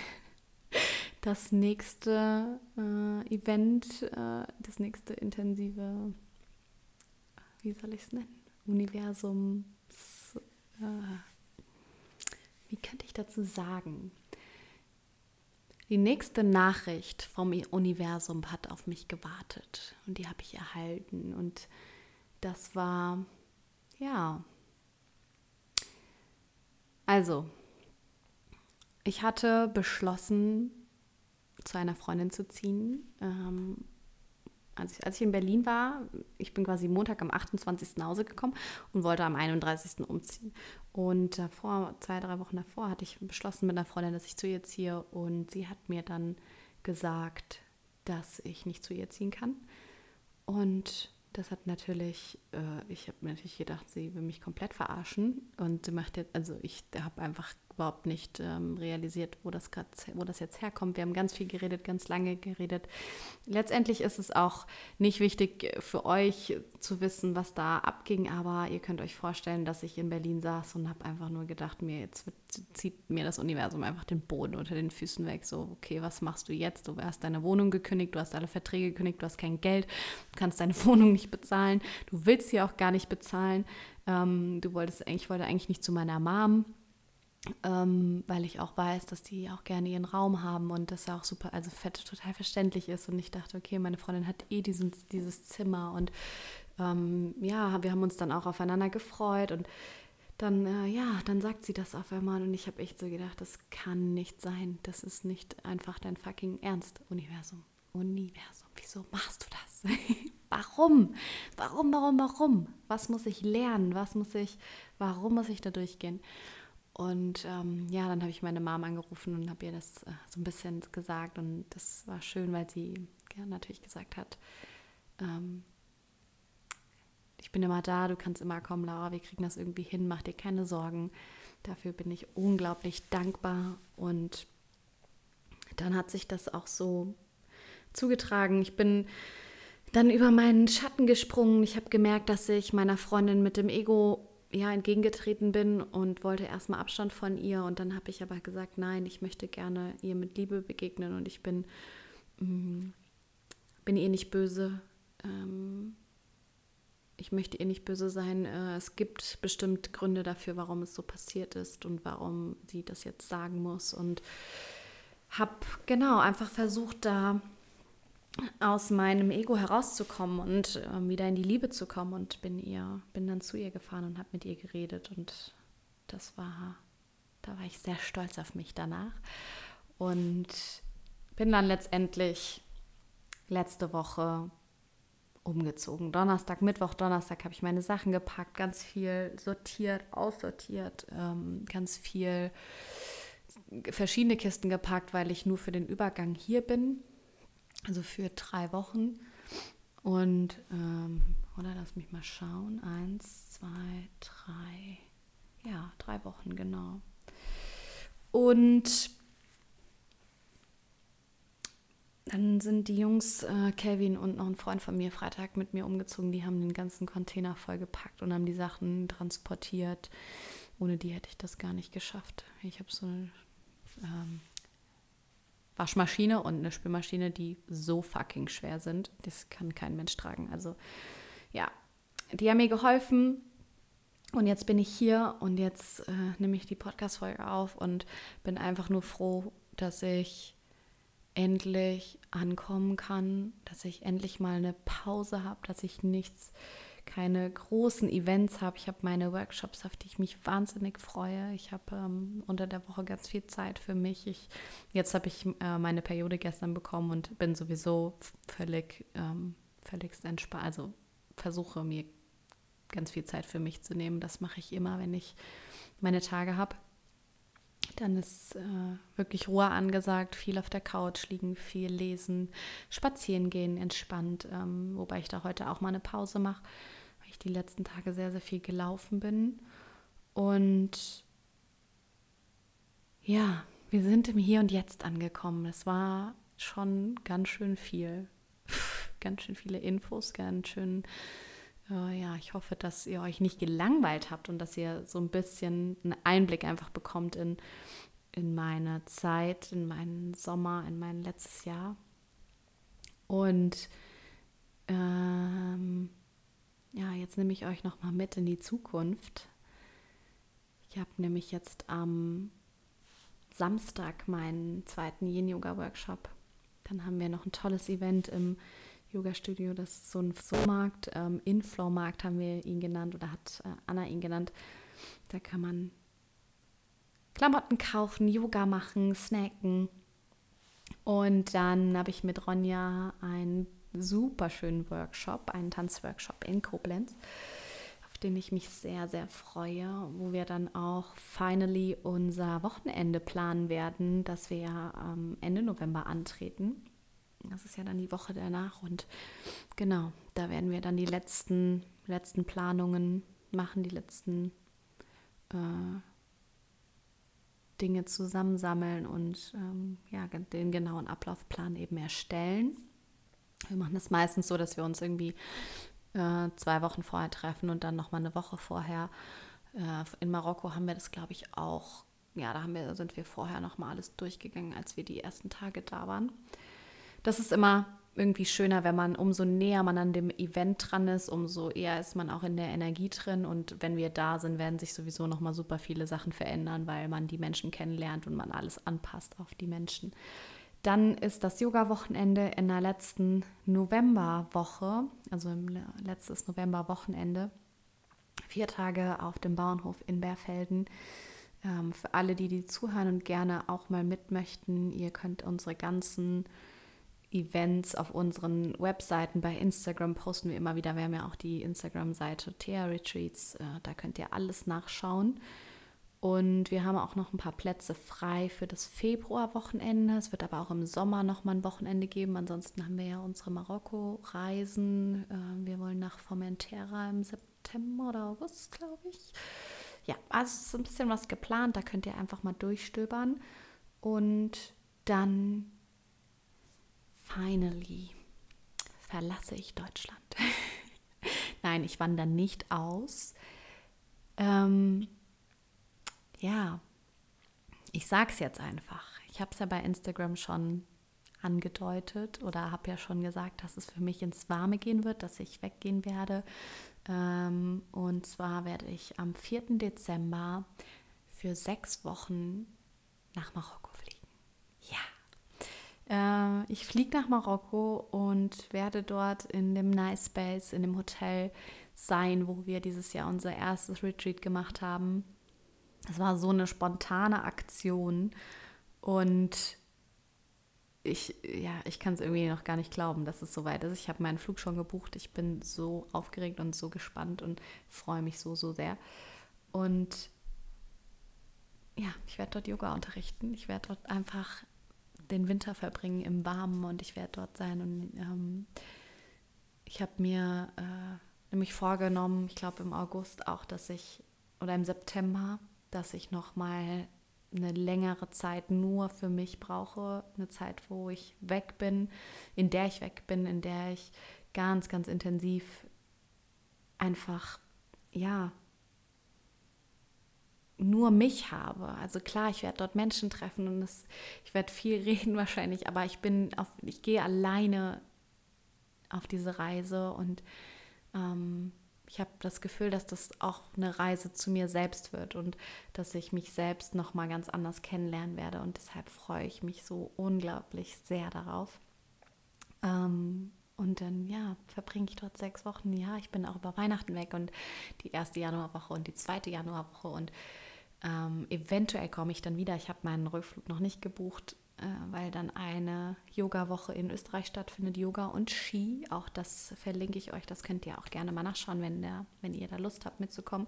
das nächste äh, Event, äh, das nächste intensive, wie soll ich es nennen? Universum wie könnte ich dazu sagen? Die nächste Nachricht vom Universum hat auf mich gewartet und die habe ich erhalten. Und das war, ja, also, ich hatte beschlossen, zu einer Freundin zu ziehen. Ähm, als ich, als ich in Berlin war, ich bin quasi Montag am 28. nach Hause gekommen und wollte am 31. umziehen. Und davor, zwei, drei Wochen davor, hatte ich beschlossen mit einer Freundin, dass ich zu ihr ziehe. Und sie hat mir dann gesagt, dass ich nicht zu ihr ziehen kann. Und das hat natürlich, äh, ich habe natürlich gedacht, sie will mich komplett verarschen. Und sie macht jetzt, also ich habe einfach überhaupt nicht ähm, realisiert, wo das, grad, wo das jetzt herkommt. Wir haben ganz viel geredet, ganz lange geredet. Letztendlich ist es auch nicht wichtig für euch zu wissen, was da abging, aber ihr könnt euch vorstellen, dass ich in Berlin saß und habe einfach nur gedacht, mir jetzt wird, zieht mir das Universum einfach den Boden unter den Füßen weg. So, okay, was machst du jetzt? Du hast deine Wohnung gekündigt, du hast alle Verträge gekündigt, du hast kein Geld, du kannst deine Wohnung nicht bezahlen, du willst sie auch gar nicht bezahlen. Ähm, du wolltest eigentlich, ich wollte eigentlich nicht zu meiner Mom ähm, weil ich auch weiß, dass die auch gerne ihren Raum haben und das auch super, also fett total verständlich ist. Und ich dachte, okay, meine Freundin hat eh diesen, dieses Zimmer und ähm, ja, wir haben uns dann auch aufeinander gefreut und dann, äh, ja, dann sagt sie das auf einmal und ich habe echt so gedacht, das kann nicht sein. Das ist nicht einfach dein fucking Ernst, Universum. Universum, wieso machst du das? warum? Warum, warum, warum? Was muss ich lernen? Was muss ich, warum muss ich da durchgehen? Und ähm, ja, dann habe ich meine Mom angerufen und habe ihr das äh, so ein bisschen gesagt. Und das war schön, weil sie ja, natürlich gesagt hat, ähm, ich bin immer da, du kannst immer kommen, Laura, wir kriegen das irgendwie hin, mach dir keine Sorgen. Dafür bin ich unglaublich dankbar. Und dann hat sich das auch so zugetragen. Ich bin dann über meinen Schatten gesprungen. Ich habe gemerkt, dass ich meiner Freundin mit dem Ego ja, entgegengetreten bin und wollte erstmal Abstand von ihr. Und dann habe ich aber gesagt, nein, ich möchte gerne ihr mit Liebe begegnen und ich bin, mm, bin ihr nicht böse. Ähm, ich möchte ihr nicht böse sein. Äh, es gibt bestimmt Gründe dafür, warum es so passiert ist und warum sie das jetzt sagen muss. Und habe genau einfach versucht, da aus meinem Ego herauszukommen und äh, wieder in die Liebe zu kommen und bin ihr, bin dann zu ihr gefahren und habe mit ihr geredet und das war, da war ich sehr stolz auf mich danach und bin dann letztendlich letzte Woche umgezogen. Donnerstag, Mittwoch, Donnerstag habe ich meine Sachen gepackt, ganz viel sortiert, aussortiert, ähm, ganz viel verschiedene Kisten gepackt, weil ich nur für den Übergang hier bin also für drei Wochen. Und ähm, oder lass mich mal schauen. Eins, zwei, drei. Ja, drei Wochen, genau. Und dann sind die Jungs, äh, Kevin und noch ein Freund von mir, Freitag mit mir umgezogen. Die haben den ganzen Container vollgepackt und haben die Sachen transportiert. Ohne die hätte ich das gar nicht geschafft. Ich habe so eine ähm, Waschmaschine und eine Spülmaschine, die so fucking schwer sind. Das kann kein Mensch tragen. Also ja, die haben mir geholfen. Und jetzt bin ich hier und jetzt äh, nehme ich die Podcast-Folge auf und bin einfach nur froh, dass ich endlich ankommen kann, dass ich endlich mal eine Pause habe, dass ich nichts, keine großen Events habe. Ich habe meine Workshops, auf die ich mich wahnsinnig freue. Ich habe ähm, unter der Woche ganz viel Zeit für mich. Ich, jetzt habe ich äh, meine Periode gestern bekommen und bin sowieso völlig, ähm, völligst entspannt. Also versuche mir ganz viel Zeit für mich zu nehmen. Das mache ich immer, wenn ich meine Tage habe. Dann ist äh, wirklich Ruhe angesagt, viel auf der Couch liegen, viel lesen, spazieren gehen, entspannt. Ähm, wobei ich da heute auch mal eine Pause mache, ich die letzten Tage sehr, sehr viel gelaufen bin. Und ja, wir sind im Hier und Jetzt angekommen. Es war schon ganz schön viel. ganz schön viele Infos, ganz schön äh, ja, ich hoffe, dass ihr euch nicht gelangweilt habt und dass ihr so ein bisschen einen Einblick einfach bekommt in, in meine Zeit, in meinen Sommer, in mein letztes Jahr. Und ähm, ja, jetzt nehme ich euch nochmal mit in die Zukunft. Ich habe nämlich jetzt am Samstag meinen zweiten Yin-Yoga-Workshop. Dann haben wir noch ein tolles Event im Yoga-Studio. Das ist so ein Flohmarkt, ähm, Inflow-Markt haben wir ihn genannt oder hat äh, Anna ihn genannt. Da kann man Klamotten kaufen, Yoga machen, snacken. Und dann habe ich mit Ronja einen super schönen Workshop, einen Tanzworkshop in Koblenz, auf den ich mich sehr, sehr freue, wo wir dann auch finally unser Wochenende planen werden, das wir ähm, Ende November antreten. Das ist ja dann die Woche danach und genau, da werden wir dann die letzten, letzten Planungen machen, die letzten äh, Dinge zusammensammeln und ähm, ja, den genauen Ablaufplan eben erstellen. Wir machen das meistens so, dass wir uns irgendwie äh, zwei Wochen vorher treffen und dann nochmal eine Woche vorher. Äh, in Marokko haben wir das, glaube ich, auch. Ja, da haben wir, sind wir vorher nochmal alles durchgegangen, als wir die ersten Tage da waren das ist immer irgendwie schöner, wenn man, umso näher man an dem Event dran ist, umso eher ist man auch in der Energie drin. Und wenn wir da sind, werden sich sowieso nochmal super viele Sachen verändern, weil man die Menschen kennenlernt und man alles anpasst auf die Menschen. Dann ist das Yoga-Wochenende in der letzten Novemberwoche, also letztes November-Wochenende, vier Tage auf dem Bauernhof in Berfelden. Ähm, für alle, die die zuhören und gerne auch mal mit möchten, ihr könnt unsere ganzen Events auf unseren Webseiten. Bei Instagram posten wir immer wieder. Wir haben ja auch die Instagram-Seite Thea Retreats. Äh, da könnt ihr alles nachschauen. Und wir haben auch noch ein paar Plätze frei für das Februarwochenende. Es wird aber auch im Sommer noch mal ein Wochenende geben. Ansonsten haben wir ja unsere Marokko-Reisen. Äh, wir wollen nach Formentera im September oder August, glaube ich. Ja, also es ist ein bisschen was geplant. Da könnt ihr einfach mal durchstöbern. Und dann finally verlasse ich Deutschland. Nein, ich wandere nicht aus. Ähm, ja, ich sage es jetzt einfach. Ich habe es ja bei Instagram schon angedeutet oder habe ja schon gesagt, dass es für mich ins Warme gehen wird, dass ich weggehen werde. Ähm, und zwar werde ich am 4. Dezember für sechs Wochen nach Marokko äh, ich fliege nach Marokko und werde dort in dem Nice Space, in dem Hotel sein, wo wir dieses Jahr unser erstes Retreat gemacht haben. Es war so eine spontane Aktion und ich, ja, ich kann es irgendwie noch gar nicht glauben, dass es soweit ist. Ich habe meinen Flug schon gebucht. Ich bin so aufgeregt und so gespannt und freue mich so, so sehr. Und ja, ich werde dort Yoga unterrichten. Ich werde dort einfach den Winter verbringen im Warmen und ich werde dort sein. Und ähm, ich habe mir äh, nämlich vorgenommen, ich glaube im August auch, dass ich, oder im September, dass ich nochmal eine längere Zeit nur für mich brauche. Eine Zeit, wo ich weg bin, in der ich weg bin, in der ich ganz, ganz intensiv einfach, ja, nur mich habe. Also klar, ich werde dort Menschen treffen und es, ich werde viel reden wahrscheinlich, aber ich bin auf, ich gehe alleine auf diese Reise und ähm, ich habe das Gefühl, dass das auch eine Reise zu mir selbst wird und dass ich mich selbst noch mal ganz anders kennenlernen werde und deshalb freue ich mich so unglaublich sehr darauf. Ähm, und dann, ja, verbringe ich dort sechs Wochen. Ja, ich bin auch über Weihnachten weg und die erste Januarwoche und die zweite Januarwoche und ähm, eventuell komme ich dann wieder. Ich habe meinen Rückflug noch nicht gebucht, weil dann eine Yoga-Woche in Österreich stattfindet, Yoga und Ski. Auch das verlinke ich euch. Das könnt ihr auch gerne mal nachschauen, wenn, der, wenn ihr da Lust habt mitzukommen.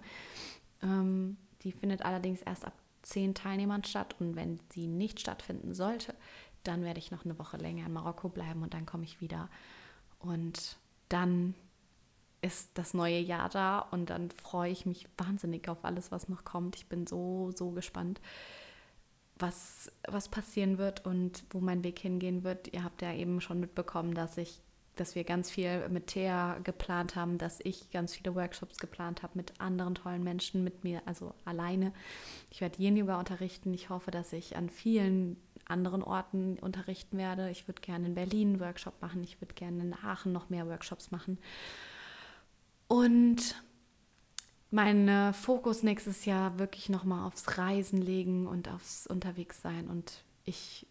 Ähm, die findet allerdings erst ab zehn Teilnehmern statt und wenn sie nicht stattfinden sollte, dann werde ich noch eine Woche länger in Marokko bleiben und dann komme ich wieder. Und dann ist das neue Jahr da und dann freue ich mich wahnsinnig auf alles, was noch kommt. Ich bin so, so gespannt, was, was passieren wird und wo mein Weg hingehen wird. Ihr habt ja eben schon mitbekommen, dass ich dass wir ganz viel mit Thea geplant haben, dass ich ganz viele Workshops geplant habe mit anderen tollen Menschen, mit mir, also alleine. Ich werde Yin-Yoga unterrichten. Ich hoffe, dass ich an vielen anderen Orten unterrichten werde. Ich würde gerne in Berlin einen Workshop machen. Ich würde gerne in Aachen noch mehr Workshops machen. Und mein Fokus nächstes Jahr wirklich nochmal aufs Reisen legen und aufs Unterwegssein. Und ich,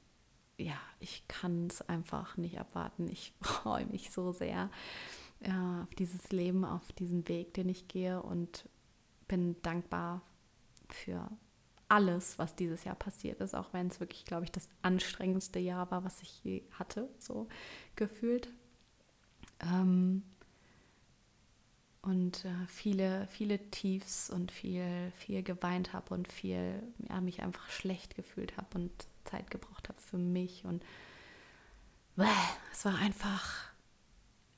ja, ich kann es einfach nicht abwarten. Ich freue mich so sehr ja, auf dieses Leben, auf diesen Weg, den ich gehe und bin dankbar für alles, was dieses Jahr passiert ist, auch wenn es wirklich, glaube ich, das anstrengendste Jahr war, was ich je hatte, so gefühlt. Ähm, und äh, viele, viele Tiefs und viel, viel geweint habe und viel, ja, mich einfach schlecht gefühlt habe und Zeit gebraucht habe für mich. Und bäh, es war einfach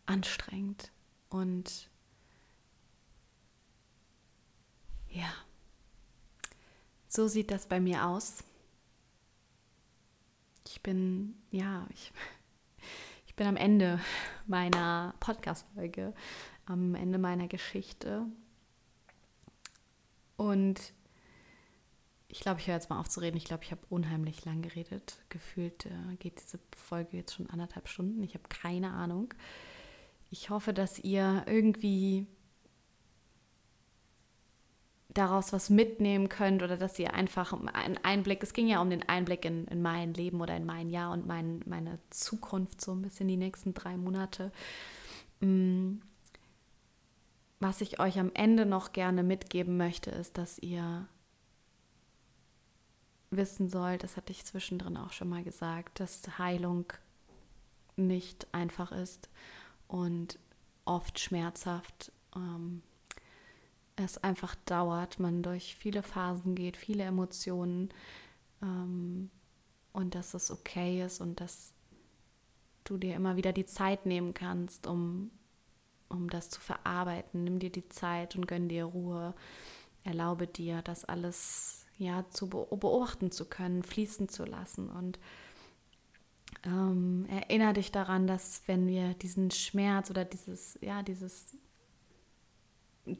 anstrengend. Und ja, so sieht das bei mir aus. Ich bin, ja, ich, ich bin am Ende meiner Podcast-Folge am Ende meiner Geschichte. Und ich glaube, ich höre jetzt mal auf zu reden. Ich glaube, ich habe unheimlich lang geredet. Gefühlt äh, geht diese Folge jetzt schon anderthalb Stunden. Ich habe keine Ahnung. Ich hoffe, dass ihr irgendwie daraus was mitnehmen könnt oder dass ihr einfach einen Einblick, es ging ja um den Einblick in, in mein Leben oder in mein Jahr und mein, meine Zukunft, so ein bisschen die nächsten drei Monate. Mm, was ich euch am Ende noch gerne mitgeben möchte, ist, dass ihr wissen sollt, das hatte ich zwischendrin auch schon mal gesagt, dass Heilung nicht einfach ist und oft schmerzhaft. Ähm, es einfach dauert, man durch viele Phasen geht, viele Emotionen ähm, und dass es okay ist und dass du dir immer wieder die Zeit nehmen kannst, um um das zu verarbeiten. Nimm dir die Zeit und gönn dir Ruhe. Erlaube dir, das alles ja zu beobachten zu können, fließen zu lassen und ähm, erinnere dich daran, dass wenn wir diesen Schmerz oder dieses ja dieses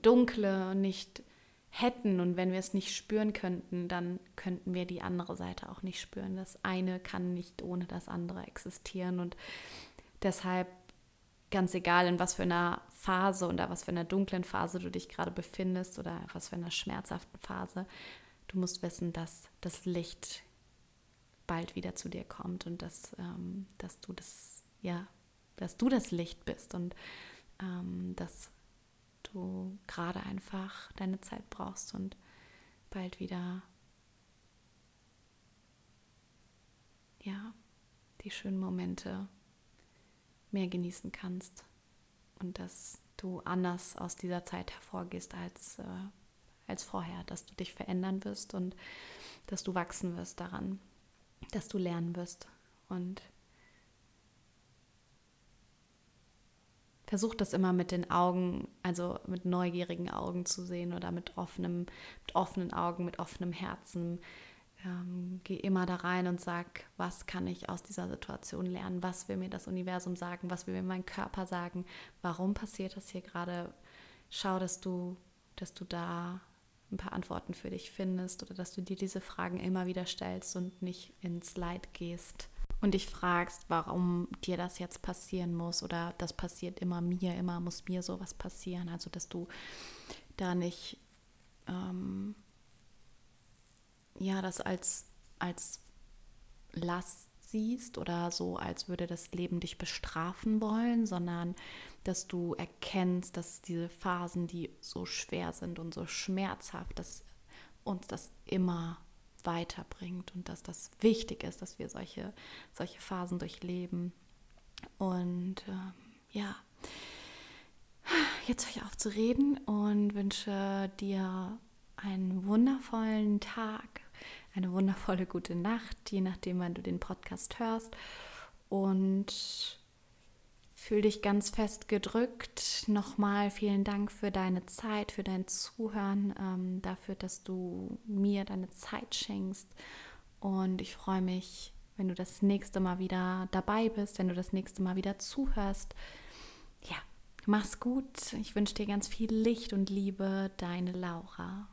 Dunkle nicht hätten und wenn wir es nicht spüren könnten, dann könnten wir die andere Seite auch nicht spüren. Das eine kann nicht ohne das andere existieren und deshalb ganz egal, in was für einer Phase oder was für einer dunklen Phase du dich gerade befindest oder was für einer schmerzhaften Phase, du musst wissen, dass das Licht bald wieder zu dir kommt und dass, ähm, dass du das, ja, dass du das Licht bist und ähm, dass du gerade einfach deine Zeit brauchst und bald wieder ja die schönen Momente mehr genießen kannst und dass du anders aus dieser Zeit hervorgehst als, äh, als vorher, dass du dich verändern wirst und dass du wachsen wirst daran, dass du lernen wirst und versuch das immer mit den Augen, also mit neugierigen Augen zu sehen oder mit offenem, mit offenen Augen, mit offenem Herzen. Ähm, geh immer da rein und sag, was kann ich aus dieser Situation lernen? Was will mir das Universum sagen? Was will mir mein Körper sagen? Warum passiert das hier gerade? Schau, dass du, dass du da ein paar Antworten für dich findest oder dass du dir diese Fragen immer wieder stellst und nicht ins Leid gehst und dich fragst, warum dir das jetzt passieren muss oder das passiert immer mir, immer muss mir sowas passieren. Also dass du da nicht ähm, ja das als, als Last siehst oder so, als würde das Leben dich bestrafen wollen, sondern dass du erkennst, dass diese Phasen, die so schwer sind und so schmerzhaft, dass uns das immer weiterbringt und dass das wichtig ist, dass wir solche, solche Phasen durchleben. Und ähm, ja, jetzt höre ich auf zu reden und wünsche dir einen wundervollen Tag, eine wundervolle gute Nacht, je nachdem, wann du den Podcast hörst. Und Fühl dich ganz fest gedrückt. Nochmal vielen Dank für deine Zeit, für dein Zuhören, ähm, dafür, dass du mir deine Zeit schenkst. Und ich freue mich, wenn du das nächste Mal wieder dabei bist, wenn du das nächste Mal wieder zuhörst. Ja, mach's gut. Ich wünsche dir ganz viel Licht und Liebe. Deine Laura.